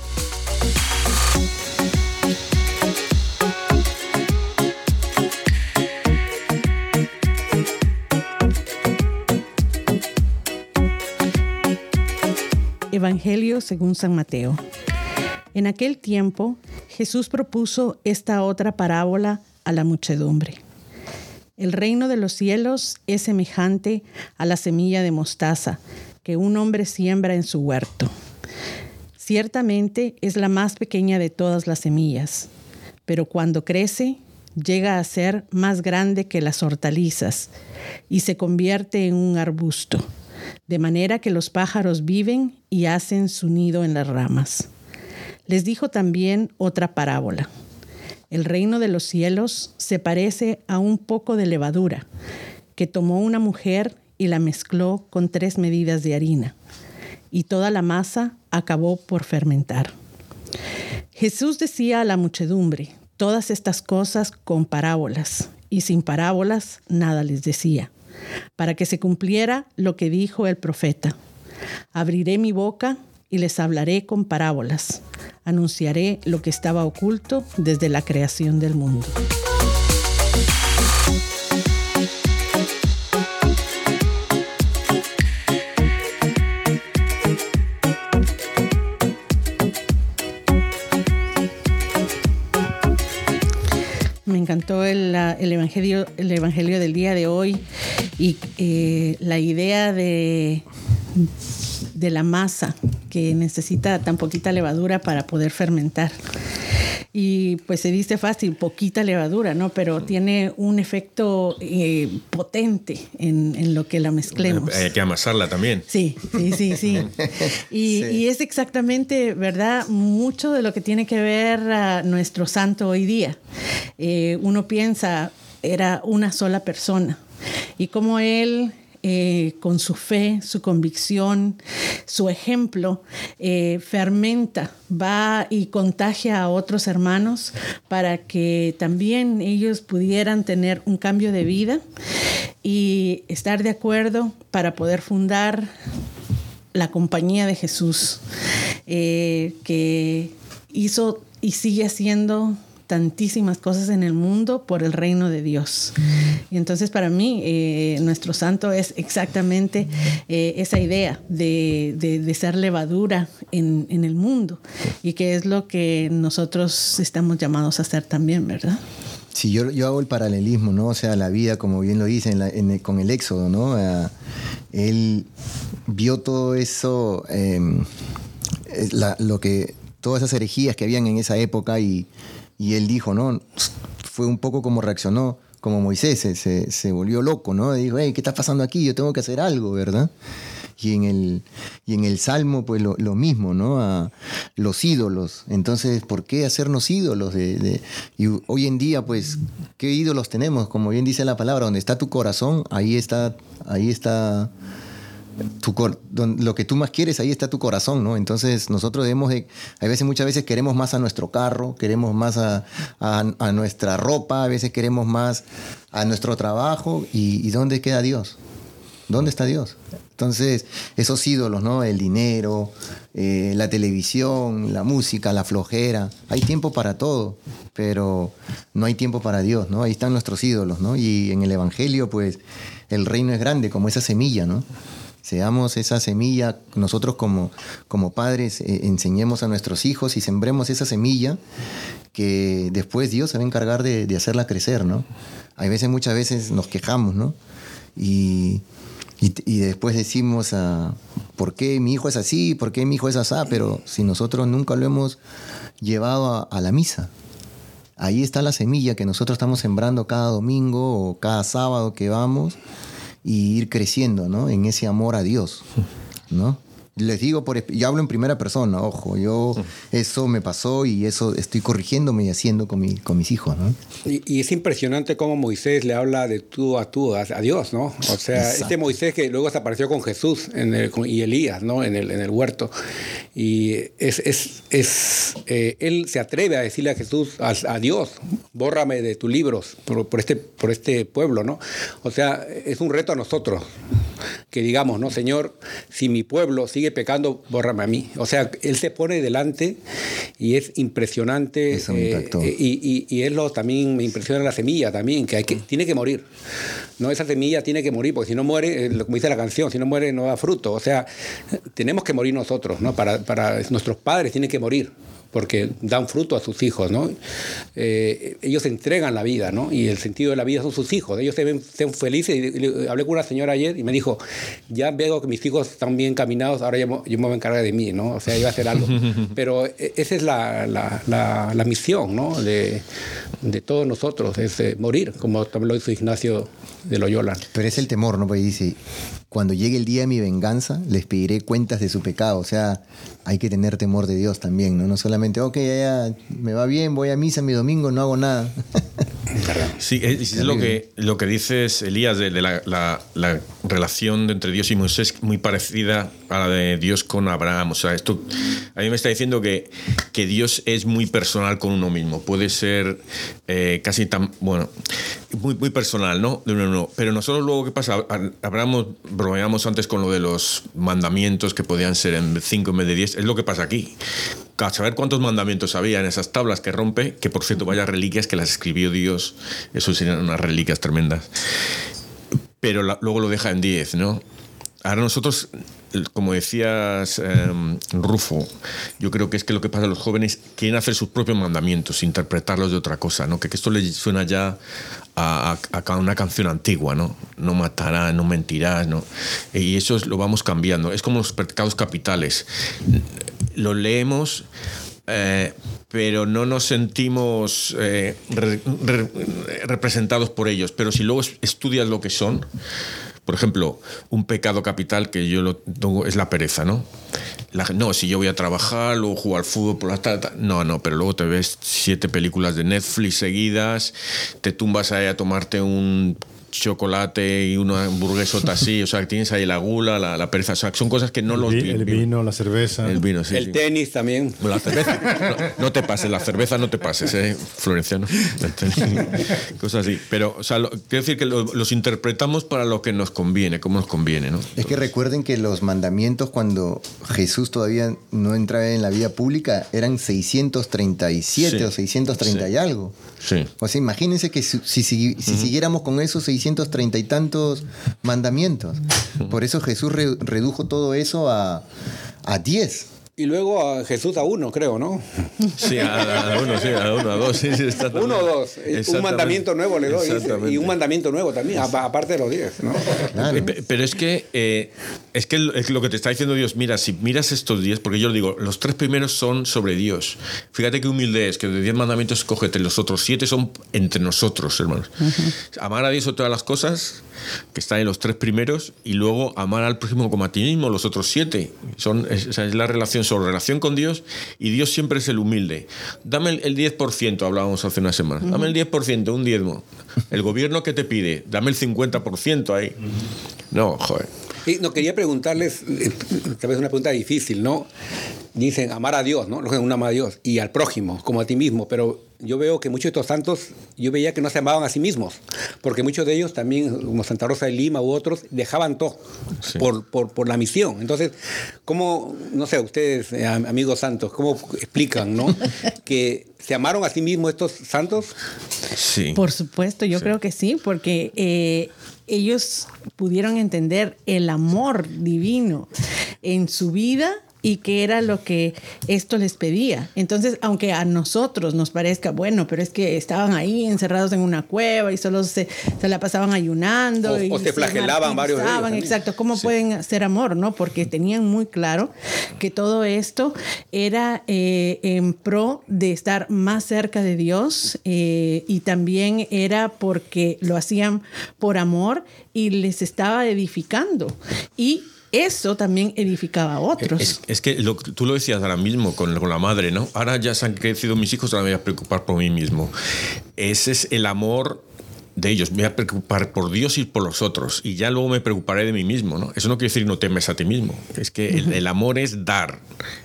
Evangelio según San Mateo. En aquel tiempo Jesús propuso esta otra parábola a la muchedumbre. El reino de los cielos es semejante a la semilla de mostaza que un hombre siembra en su huerto. Ciertamente es la más pequeña de todas las semillas, pero cuando crece llega a ser más grande que las hortalizas y se convierte en un arbusto, de manera que los pájaros viven y hacen su nido en las ramas. Les dijo también otra parábola. El reino de los cielos se parece a un poco de levadura que tomó una mujer y la mezcló con tres medidas de harina, y toda la masa acabó por fermentar. Jesús decía a la muchedumbre todas estas cosas con parábolas, y sin parábolas nada les decía, para que se cumpliera lo que dijo el profeta. Abriré mi boca y les hablaré con parábolas, anunciaré lo que estaba oculto desde la creación del mundo. encantó el, evangelio, el evangelio del día de hoy y eh, la idea de, de la masa que necesita tan poquita levadura para poder fermentar y pues se dice fácil, poquita levadura, ¿no? Pero tiene un efecto eh, potente en, lo que la mezclemos. Hay que amasarla también. Sí, sí, sí, sí. Y, es exactamente, ¿verdad? Mucho de lo que tiene que ver a nuestro santo hoy día. Eh, uno piensa, era una sola persona. Y como él eh, con su fe, su convicción, su ejemplo, eh, fermenta, va y contagia a otros hermanos para que también ellos pudieran tener un cambio de vida y estar de acuerdo para poder fundar la compañía de Jesús, eh, que hizo y sigue haciendo tantísimas cosas en el mundo por el reino de Dios. Y entonces para mí eh, nuestro santo es exactamente eh, esa idea de, ser levadura en, el mundo y que es lo que nosotros estamos llamados a hacer también, ¿verdad? Sí, yo, yo hago el paralelismo, ¿no? O sea, la vida, como bien lo dice con el Éxodo, ¿no? él vio todo eso, em, lo que, todas esas herejías que habían en esa época y y él dijo, ¿no? Fue un poco como reaccionó, como Moisés, se, se, volvió loco, ¿no? Dijo, hey, ¿qué está pasando aquí? Yo tengo que hacer algo, ¿verdad? Y en el, y en el Salmo, pues lo, mismo, ¿no? A los ídolos. Entonces, ¿por qué hacernos ídolos? De, y hoy en día, pues, ¿qué ídolos tenemos? Como bien dice la palabra, donde está tu corazón, ahí está, ahí está lo que tú más quieres, ahí está tu corazón, ¿no? Entonces nosotros debemos de, a veces, muchas veces queremos más a nuestro carro, queremos más a, nuestra ropa, a veces queremos más a nuestro trabajo, y, ¿dónde queda Dios? ¿Dónde está Dios? Entonces, esos ídolos, ¿no? El dinero, eh, la televisión, la música, la flojera. Hay tiempo para todo, pero no hay tiempo para Dios, ¿no? Ahí están nuestros ídolos, ¿no? Y en el Evangelio, pues, el reino es grande, como esa semilla, ¿no? Seamos esa semilla, nosotros como, como padres eh, enseñemos a nuestros hijos y sembremos esa semilla que después Dios se va a encargar de, hacerla crecer, ¿no? Hay veces, muchas veces nos quejamos, ¿no? Y, y, después decimos, ah, ¿por qué mi hijo es así? ¿Por qué mi hijo es así? Pero si nosotros nunca lo hemos llevado a la misa, ahí está la semilla que nosotros estamos sembrando cada domingo o cada sábado que vamos y ir creciendo, ¿no? En ese amor a Dios, ¿no? Les digo, por, yo hablo en primera persona, ojo, yo eso me pasó y eso estoy corrigiéndome y haciendo con, mi, con mis hijos, ¿no? Y, es impresionante cómo Moisés le habla de tú a tú a, Dios, ¿no? O sea, este Moisés que luego se apareció con Jesús en el, y Elías, ¿no? En el, en el huerto. Y es, es, es eh, él se atreve a decirle a Jesús, a, Dios, bórrame de tus libros por, por, este, por este pueblo, ¿no? O sea, es un reto a nosotros que digamos, no, Señor, si mi pueblo sigue pecando, bórrame a mí. O sea, Él se pone delante y es impresionante. Eso me eh, y, y, lo, también me impresiona la semilla también, que, hay que tiene que morir. No, esa semilla tiene que morir, porque si no muere, eh, como dice la canción, si no muere no da fruto. O sea, tenemos que morir nosotros, ¿no? Para, para nuestros padres tienen que morir porque dan fruto a sus hijos, ¿no? Eh, ellos entregan la vida, ¿no? Y el sentido de la vida son sus hijos. Ellos se ven, felices. Y, hablé con una señora ayer y me dijo, ya veo que mis hijos están bien caminados, ahora yo, me voy a encargar de mí, ¿no? O sea, yo voy a hacer algo. Pero eh, esa es la, la, la, misión, ¿no? De, de, todos nosotros, es eh, morir, como también lo hizo Ignacio de Loyola. Pero es el temor, ¿no? Porque dice, cuando llegue el día de mi venganza, les pediré cuentas de su pecado. O sea, hay que tener temor de Dios también, ¿no? No solamente, ok, ya, me va bien, voy a misa mi domingo, no hago nada. Sí, es, lo que, lo que dices, Elías, de, la, la, relación entre Dios y Moisés muy parecida a la de Dios con Abraham. O sea, esto a mí me está diciendo que, que Dios es muy personal con uno mismo. Puede ser eh, casi tan, bueno, muy, muy personal, ¿no? De uno, no. Pero nosotros luego, ¿qué pasa? Hablamos, bromeamos antes con lo de los mandamientos que podían ser en 5 en vez de 10. Es lo que pasa aquí a saber cuántos mandamientos había en esas tablas que rompe, que por cierto, vaya reliquias que las escribió Dios, eso serían unas reliquias tremendas. Pero luego lo deja en 10, ¿no? Ahora nosotros, como decías, em, Rufo, yo creo que es que lo que pasa a los jóvenes quieren hacer sus propios mandamientos, interpretarlos de otra cosa, ¿no? Que, esto les suena ya a, a, una canción antigua, ¿no? No matarás, no mentirás, ¿no? Y eso lo vamos cambiando. Es como los pecados capitales. Lo leemos eh, pero no nos sentimos eh, representados por ellos. Pero si luego estudias lo que son, por ejemplo, un pecado capital que yo lo tengo es la pereza, ¿no? no, si yo voy a trabajar, luego juego al fútbol por la tarde. No, no, pero luego te ves siete películas de Netflix seguidas, te tumbas ahí a tomarte un chocolate y una hamburguesota así, o sea, tienes ahí la gula, la, pereza, o sea, son cosas que no el, los... El vino, la cerveza. El vino, sí. El tenis también. la cerveza, no, te pases, la cerveza no te pases, ¿eh? Florenciano. cosas así. Pero, o sea, quiero decir que los interpretamos para lo que nos conviene, como nos conviene, ¿no? Es que recuerden que los mandamientos cuando Jesús todavía no entraba en la vida pública eran 637 o 630 y algo. Sí. O sea, imagínense que si, si, siguiéramos con esos 630 y tantos mandamientos. Por eso Jesús redujo todo eso a, a 10. Y luego a Jesús a uno, creo, ¿no? Sí, a, uno, sí, a uno, a dos. Sí, uno o dos. Un mandamiento nuevo le doy. Y un mandamiento nuevo también, aparte de los diez. ¿no? Pero es que, eh, es que es lo que te está diciendo Dios, mira, si miras estos diez, porque yo lo digo, los tres primeros son sobre Dios. Fíjate qué humilde es, que de diez mandamientos cógete, los otros siete son entre nosotros, hermanos. Amar a Dios sobre todas las cosas, que están en los tres primeros, y luego amar al prójimo como a ti mismo, los otros siete. Son, esa es la relación sobre relación con Dios y Dios siempre es el humilde. Dame el, 10%, hablábamos hace una semana. Dame el 10%, un diezmo. El gobierno que te pide, dame el 50% ahí. No, joder. Y no quería preguntarles, eh, tal vez una pregunta difícil, ¿no? Dicen amar a Dios, ¿no? Un ama a Dios y al prójimo, como a ti mismo, pero yo veo que muchos de estos santos, yo veía que no se amaban a sí mismos, porque muchos de ellos también, como Santa Rosa de Lima u otros, dejaban todo por, por, por, la misión. Entonces, ¿cómo, no sé, ustedes, eh, amigos santos, cómo explican, ¿no? que se amaron a sí mismos estos santos? Sí. Por supuesto, yo creo que sí, porque eh, ellos pudieron entender el amor divino en su vida y qué era lo que esto les pedía. Entonces, aunque a nosotros nos parezca, bueno, pero es que estaban ahí encerrados en una cueva y solo se, se la pasaban ayunando. O, y se flagelaban varios de ellos Exacto, ¿cómo pueden hacer amor? no Porque tenían muy claro que todo esto era eh, en pro de estar más cerca de Dios eh, y también era porque lo hacían por amor y les estaba edificando. Y eso también edificaba a otros. Es, que tú lo decías ahora mismo con, con, la madre, ¿no? Ahora ya se han crecido mis hijos, ahora me voy a preocupar por mí mismo. Ese es el amor de ellos, me voy a preocupar por Dios y por los otros, y ya luego me preocuparé de mí mismo, ¿no? Eso no quiere decir no temes a ti mismo, es que el, amor es dar,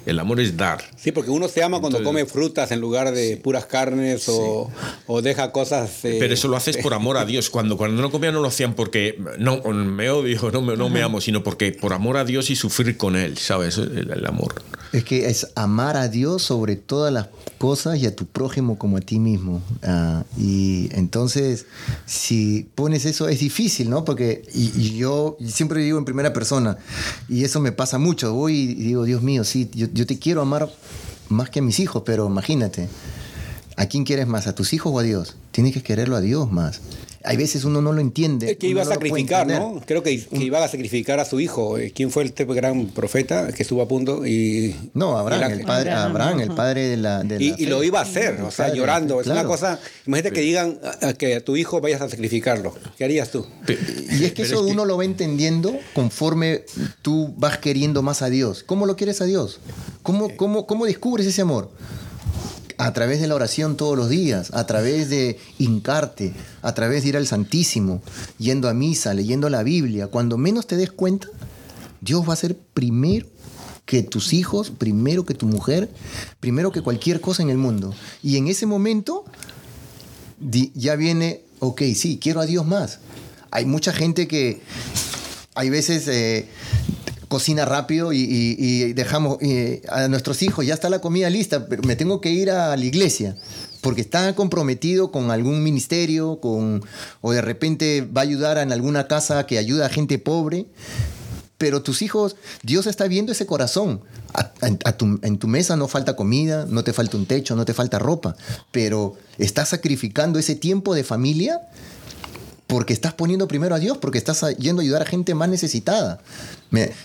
el amor es dar. Sí, porque uno se ama cuando come frutas en lugar de puras carnes o, o, deja cosas... Eh, Pero eso lo haces por amor a Dios, cuando, cuando no comían no lo hacían porque no me odio, no me, no me amo, sino porque por amor a Dios y sufrir con Él, ¿sabes? El, amor. Es que es amar a Dios sobre todas las cosas y a tu prójimo como a ti mismo. Ah, y entonces si pones eso es difícil, ¿no? Porque y, yo siempre digo en primera persona, y eso me pasa mucho, voy y digo, Dios mío, sí, yo, yo te quiero amar más que a mis hijos, pero imagínate, ¿a quién quieres más? ¿A tus hijos o a Dios? Tienes que quererlo a Dios más hay veces uno no lo entiende. que iba a sacrificar, ¿no? Creo que, iba a sacrificar a su hijo. Eh, ¿Quién fue este gran profeta que estuvo a punto? Y, no, Abraham, el padre, Abraham, el padre de la. y, lo iba a hacer, o sea, llorando. Es una cosa. Imagínate que digan que a tu hijo vayas a sacrificarlo. ¿Qué harías tú? Y es que eso uno lo va entendiendo conforme tú vas queriendo más a Dios. ¿Cómo lo quieres a Dios? ¿Cómo, cómo, cómo descubres ese amor? A través de la oración todos los días, a través de hincarte, a través de ir al Santísimo, yendo a misa, leyendo la Biblia. Cuando menos te des cuenta, Dios va a ser primero que tus hijos, primero que tu mujer, primero que cualquier cosa en el mundo. Y en ese momento ya viene, ok, sí, quiero a Dios más. Hay mucha gente que hay veces eh, cocina rápido y, dejamos a nuestros hijos, ya está la comida lista, pero me tengo que ir a la iglesia porque está comprometido con algún ministerio, con, o de repente va a ayudar en alguna casa que ayuda a gente pobre. Pero tus hijos, Dios está viendo ese corazón. en tu mesa no falta comida, no te falta un techo, no te falta ropa, pero estás sacrificando ese tiempo de familia porque estás poniendo primero a Dios, porque estás yendo a ayudar a gente más necesitada.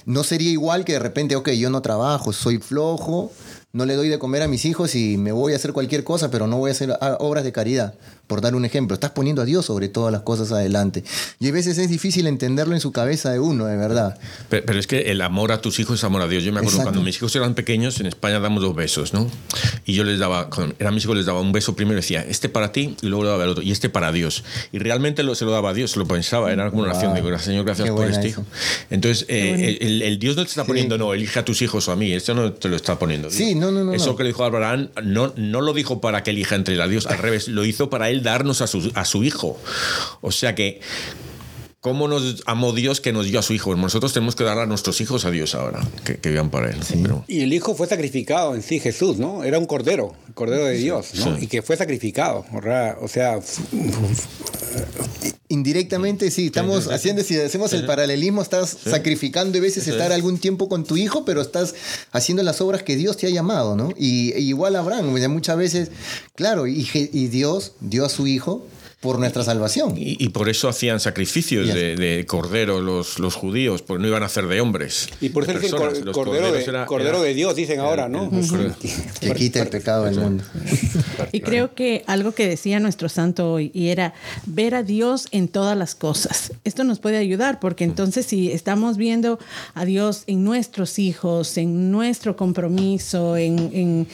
no sería igual que de repente, ok, yo no trabajo, soy flojo, no le doy de comer a mis hijos y me voy a hacer cualquier cosa, pero no voy a hacer ah, obras de caridad, por dar un ejemplo. Estás poniendo a Dios sobre todas las cosas adelante. Y a veces es difícil entenderlo en su cabeza de uno, de verdad. Pero, es que el amor a tus hijos es amor a Dios. Yo me acuerdo cuando mis hijos eran pequeños, en España damos dos besos, ¿no? Y yo les daba, cuando eran mis hijos, les daba un beso primero y decía, este para ti, y luego le daba el otro, y este para Dios. Y realmente lo, se lo daba a Dios, lo pensaba, era como una oración, digo, Señor, gracias por este hijo. Entonces, eh, el, Dios no te está poniendo, no, elige a tus hijos o a mí, esto no te lo está poniendo. Dios. Sí, no, no, no. Eso que le dijo Abraham no, no lo dijo para que elija entre la Dios, al revés, lo hizo para él darnos a su, a su hijo. O sea que ¿Cómo nos amó Dios que nos dio a su Hijo? Nosotros tenemos que dar a nuestros hijos a Dios ahora, que, vivan para Él. Y el Hijo fue sacrificado en sí, Jesús, ¿no? Era un cordero, el cordero de Dios, ¿no? Y que fue sacrificado. O sea... Indirectamente, sí, estamos haciendo, si hacemos el paralelismo, estás sacrificando a veces estar algún tiempo con tu hijo, pero estás haciendo las obras que Dios te ha llamado, ¿no? Y, igual Abraham, muchas veces, claro, y, y Dios dio a su hijo por nuestra salvación. Y, por eso hacían sacrificios de, cordero los, los judíos, porque no iban a hacer de hombres. Y por eso el cordero, de, cordero de Dios, dicen ahora, ¿no? que quita el pecado del mundo. Y creo que algo que decía nuestro santo hoy, y era ver a Dios en todas las cosas. Esto nos puede ayudar, porque entonces si estamos viendo a Dios en nuestros hijos, en nuestro compromiso, en,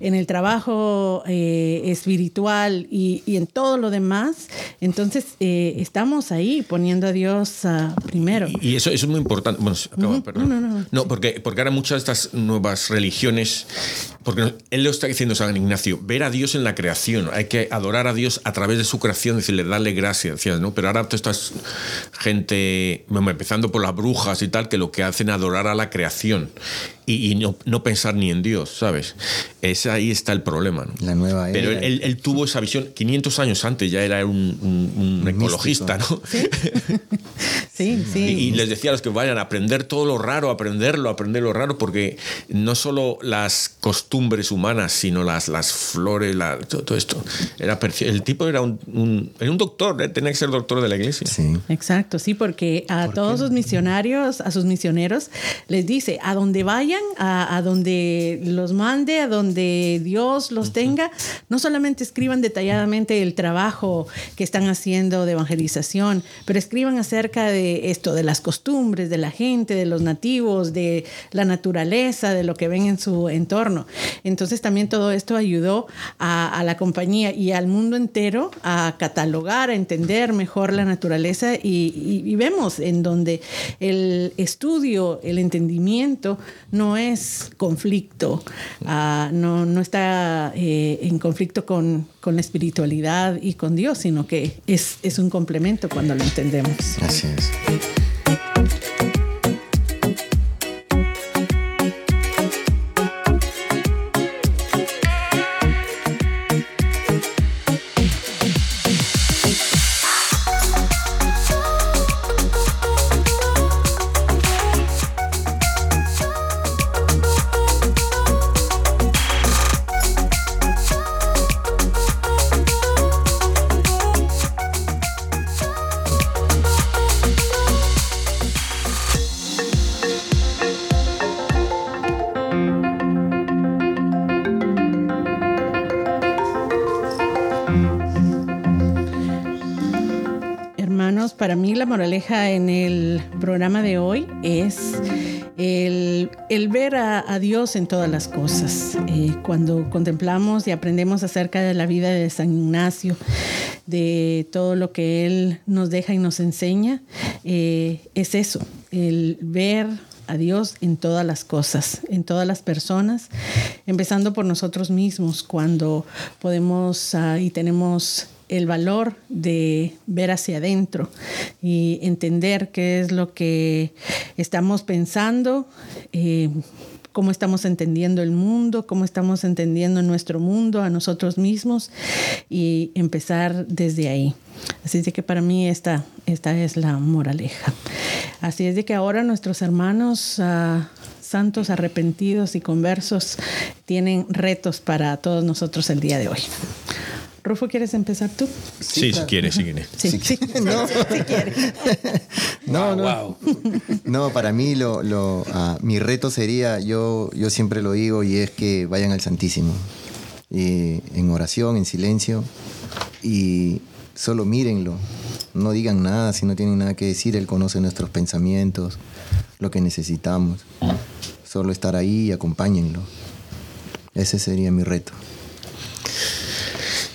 en, el trabajo eh, espiritual y, y en todo lo demás, entonces, eh, estamos ahí poniendo a Dios ah, primero. Y, eso, es muy importante. Bueno, acaba, perdón. No, no, no. no, porque, porque ahora muchas de estas nuevas religiones, porque él lo está diciendo San Ignacio, ver a Dios en la creación. Hay que adorar a Dios a través de su creación, decirle, darle gracias. ¿no? Pero ahora toda esta gente, empezando por las brujas y tal, que lo que hacen es adorar a la creación y, no, no, pensar ni en Dios, ¿sabes? Ese, ahí está el problema. ¿no? La nueva Pero él, él, tuvo esa visión 500 años antes, ya era un, ecologista, ¿no? Sí, sí. Y, les decía a los que vayan a aprender todo lo raro, aprenderlo, aprender lo raro, porque no solo las costumbres, humanas, sino las, las flores, todo, esto. Era el tipo era un, era un doctor, ¿eh? tenía que ser doctor de la iglesia. Sí. Exacto, sí, porque a todos sus misionarios, a sus misioneros, les dice, a donde vayan, a, donde los mande, a donde Dios los tenga, no solamente escriban detalladamente el trabajo que están haciendo de evangelización, pero escriban acerca de esto, de las costumbres, de la gente, de los nativos, de la naturaleza, de lo que ven en su entorno. Entonces también todo esto ayudó a, la compañía y al mundo entero a catalogar, a entender mejor la naturaleza y, vemos en donde el estudio, el entendimiento no es conflicto, ah, no, no, está eh, en conflicto con, con, la espiritualidad y con Dios, sino que es, es un complemento cuando lo entendemos. Así es. Para mí la moraleja en el programa de hoy es el, ver a, Dios en todas las cosas. Eh, cuando contemplamos y aprendemos acerca de la vida de San Ignacio, de todo lo que Él nos deja y nos enseña, eh, es eso, el ver a Dios en todas las cosas, en todas las personas, empezando por nosotros mismos, cuando podemos ah, y tenemos el valor de ver hacia adentro y entender qué es lo que estamos pensando, eh, cómo estamos entendiendo el mundo, cómo estamos entendiendo nuestro mundo, a nosotros mismos y empezar desde ahí. Así es de que para mí esta, esta es la moraleja. Así es de que ahora nuestros hermanos... Ah, santos arrepentidos y conversos tienen retos para todos nosotros el día de hoy. Rufo, ¿quieres empezar tú? Sí, si quieres, sí, sí, sí. No, si no, no. No, para mí lo, lo ah, mi reto sería, yo, yo siempre lo digo, y es que vayan al Santísimo. en oración, en silencio, y solo mírenlo. No digan nada si no tienen nada que decir. Él conoce nuestros pensamientos, lo que necesitamos. Solo estar ahí y acompáñenlo. Ese sería mi reto.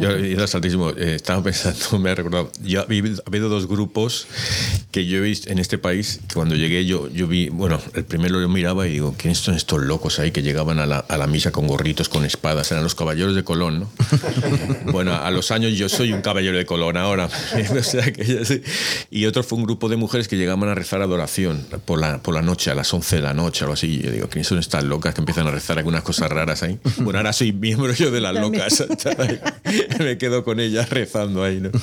yo, yo Santísimo, eh, estaba pensando, me ha recordado, ya ha habido dos grupos que yo he visto en este país, que cuando llegué yo, yo vi, bueno, el primero yo miraba y digo, ¿quiénes son estos locos ahí que llegaban a la, a la misa con gorritos, con espadas? Eran los caballeros de Colón, ¿no? bueno, a los años yo soy un caballero de Colón ahora. y otro fue un grupo de mujeres que llegaban a rezar adoración por la, por la noche, a las 11 de la noche, algo así. Y yo digo, ¿quiénes son estas locas que empiezan a rezar algunas cosas raras ahí? Bueno, ahora soy miembro yo de las locas. me quedo con ellas rezando ahí. ¿no?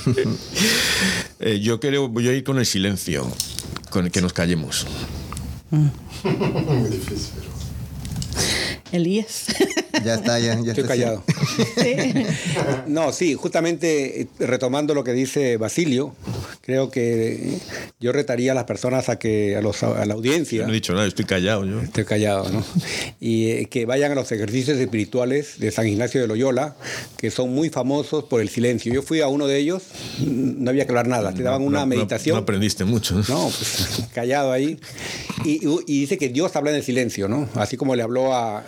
Eh, yo creo, voy a ir con el silencio, con el que nos callemos. Muy difícil. Elías. Ya está, ya, ya Estoy callado. No, sí, justamente eh, retomando lo que dice Basilio, creo que yo retaría a las personas a que a, los, a la audiencia. no he dicho nada, estoy callado yo. Estoy callado, ¿no? Y eh, que vayan a los ejercicios espirituales de San Ignacio de Loyola, que son muy famosos por el silencio. Yo fui a uno de ellos, no había que hablar nada, te daban una meditación. No, aprendiste mucho. No, pues, callado ahí. Y, y, dice que Dios habla en el silencio, ¿no? Así como le habló a,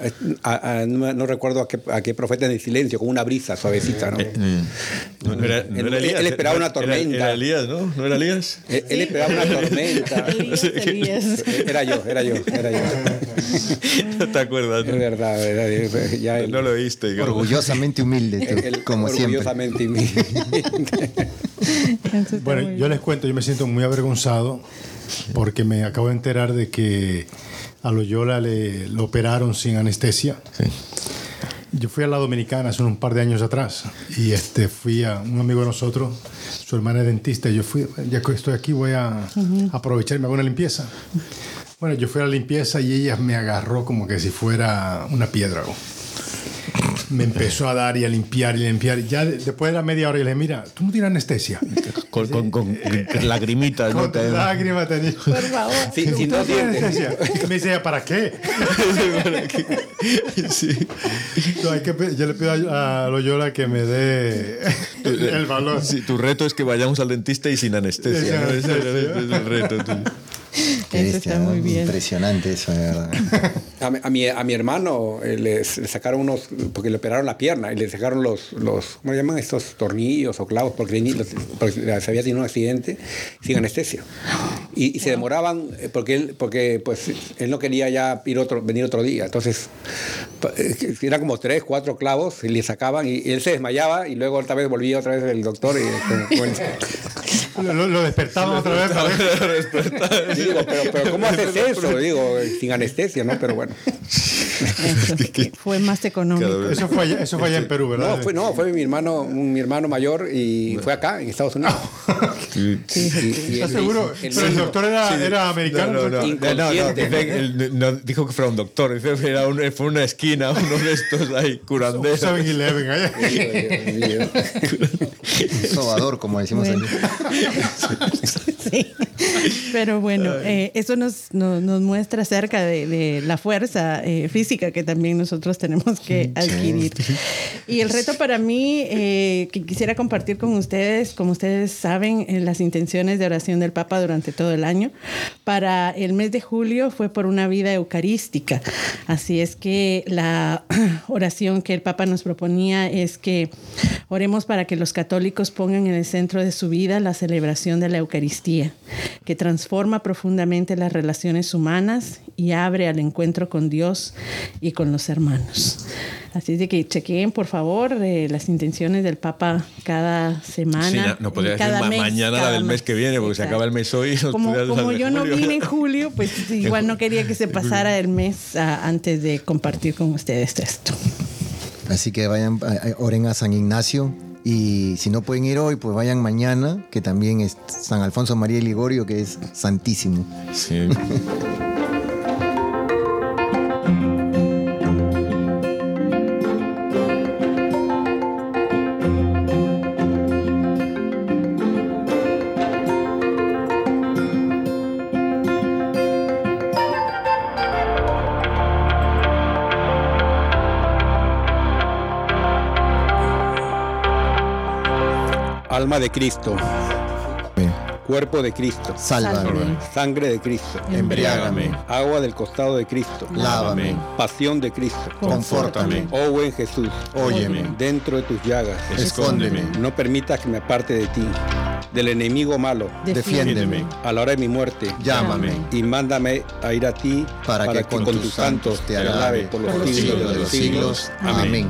no, recuerdo a qué, a qué, profeta en el silencio, con una brisa suavecita, ¿no? Eh, eh, no, era, Elías, él, esperaba una tormenta. Era, Elías, ¿no? ¿No era Elías? Él, esperaba una tormenta. Era yo, era yo, era yo. No te acuerdas. Es verdad, verdad ya no lo oíste. Orgullosamente humilde, como orgullosamente siempre. humilde. bueno, yo les cuento, yo me siento muy avergonzado porque me acabo de enterar de que a Loyola le, lo operaron sin anestesia. Yo fui a la Dominicana hace un par de años atrás y este, fui a un amigo de nosotros, su hermana es dentista, y yo fui, ya que estoy aquí voy a aprovechar y me hago una limpieza. Bueno, yo fui a la limpieza y ella me agarró como que si fuera una piedra me empezó a dar y a limpiar y limpiar. Ya después de la media hora, yo le dije, mira, tú no tienes anestesia. Con, con, con lagrimitas. Con ¿no? lágrimas tenía. Por favor. Sí, sí, no tienes anestesia. Me dice, ¿para qué? sí. No, hay que, yo le pido a, Loyola que me dé el valor. Sí, tu reto es que vayamos al dentista y sin anestesia. ¿no? Ese es el reto. Eso está muy bien. Impresionante eso, de verdad. A, a, mi, a mi hermano eh, le, sacaron unos, porque le operaron la pierna y le sacaron los, los ¿cómo llaman estos tornillos o clavos? Porque, porque se había tenido un accidente sin anestesia. Y, y se demoraban eh, porque él, porque, pues, él no quería ya ir otro, venir otro día. Entonces, eh, era como tres, cuatro clavos y le sacaban y, él se desmayaba y luego otra vez volvía otra vez el doctor y... Bueno, lo, lo, despertaban otra vez. Para... Digo, pero, pero ¿cómo haces eso? Digo, sin anestesia, ¿no? Pero bueno. fue más económico. Eso fue, allá, eso fue allá en Perú, ¿verdad? No, fue, no, fue mi hermano, mi hermano mayor y fue acá, en Estados Unidos. Sí. ¿Estás seguro? El, pero el doctor era, sí, era americano. No, no, no, no, no, dijo que fuera un doctor, era un, fue una esquina, uno de estos ahí, curanderos. 7-Eleven allá. Un sobador, como decimos bueno. sí. Pero bueno, eh, eso nos, nos, nos, muestra acerca de, de la fuerza eh, física que también nosotros tenemos que adquirir. Y el reto para mí, eh, que quisiera compartir con ustedes, como ustedes saben, las intenciones de oración del Papa durante todo el año. Para el mes de julio fue por una vida eucarística. Así es que la oración que el Papa nos proponía es que oremos para que los católicos pongan en el centro de su vida la celebración de la Eucaristía, que transforma profundamente las relaciones humanas y abre al encuentro con Dios y con los hermanos. Así de que chequeen, por favor, eh, las intenciones del Papa cada semana. Sí, no, no podría cada decir mes, mañana la del mes que viene, porque Exacto. se acaba el mes hoy. Como, como yo no vine en julio, pues igual no quería que se pasara el mes a, antes de compartir con ustedes esto. Así que vayan, oren a San Ignacio, y si no pueden ir hoy, pues vayan mañana, que también es San Alfonso María Ligorio, que es santísimo. Sí. Alma de Cristo. Cuerpo de Cristo. Sálvame. Sangre de Cristo. Embriágame. Agua del costado de Cristo. Lávame. Pasión de Cristo. Confórtame. Oh buen Jesús. Óyeme. Dentro de tus llagas. Escóndeme. No permitas que me aparte de ti. Del enemigo malo. Defiéndeme. A la hora de mi muerte. Llámame. Y mándame a ir a ti para, para que, que, con, tus santos te alabe por los, por los siglos de los siglos. Amén.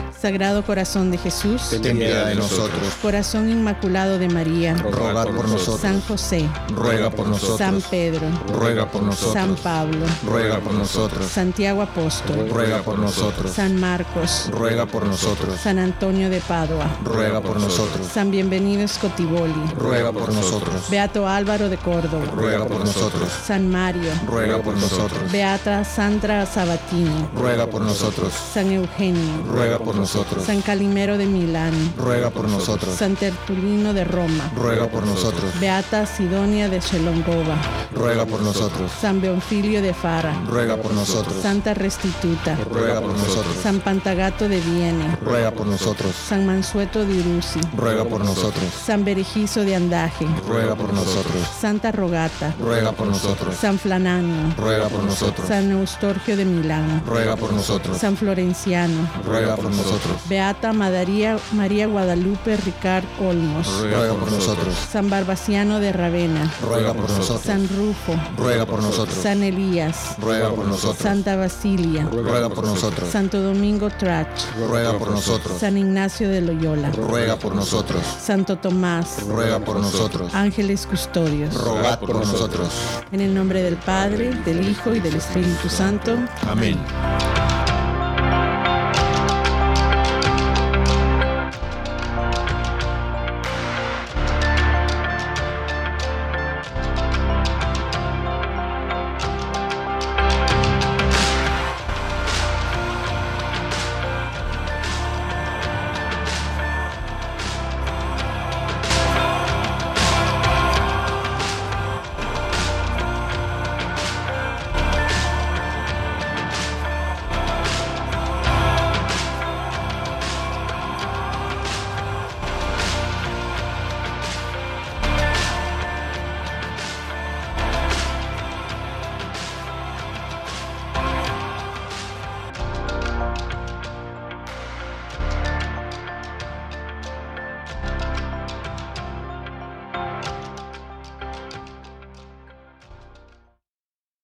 Sagrado Corazón de Jesús, ten piedad de nosotros. Corazón Inmaculado de María, ruega por nosotros. San José, ruega por nosotros. San Pedro, ruega por nosotros. San Pablo, ruega por nosotros. Santiago Apóstol, ruega por nosotros. San Marcos, ruega por nosotros. San Antonio de Padua, ruega por nosotros. San Bienvenido Scotiboli, ruega por nosotros. Beato Álvaro de Córdoba, ruega por nosotros. San Mario, ruega por nosotros. Beata Sandra Sabatini, ruega por nosotros. San Eugenio, ruega por nosotros. San Calimero de Milán, ruega por nosotros. San Tertulino de Roma, ruega por nosotros. Beata Sidonia de Chelongova, ruega por nosotros. San Beonfilio de Fara, ruega por nosotros. Santa Restituta, ruega por nosotros. San Pantagato de Viene, ruega por nosotros. San Mansueto de Uruzi, ruega por nosotros. San Berejizo de Andaje, ruega por nosotros. Santa Rogata, ruega por nosotros. San Flananio, ruega por nosotros. San Eustorgio de Milán, ruega por nosotros. San Florenciano, ruega por nosotros. Nosotros. Beata María, María Guadalupe Ricard Olmos. Ruega por nosotros. San Barbaciano de Ravena. Ruega por nosotros. San Rufo. Ruega por nosotros. San Elías. Ruega por nosotros. Santa Basilia. Ruega por nosotros. Santo Domingo Trach. Ruega por nosotros. San Ignacio de Loyola. Ruega por nosotros. Santo Tomás. Ruega por nosotros. Ángeles custodios. Rogad por nosotros. En el nombre del Padre, del Hijo y del Espíritu Santo. Amén.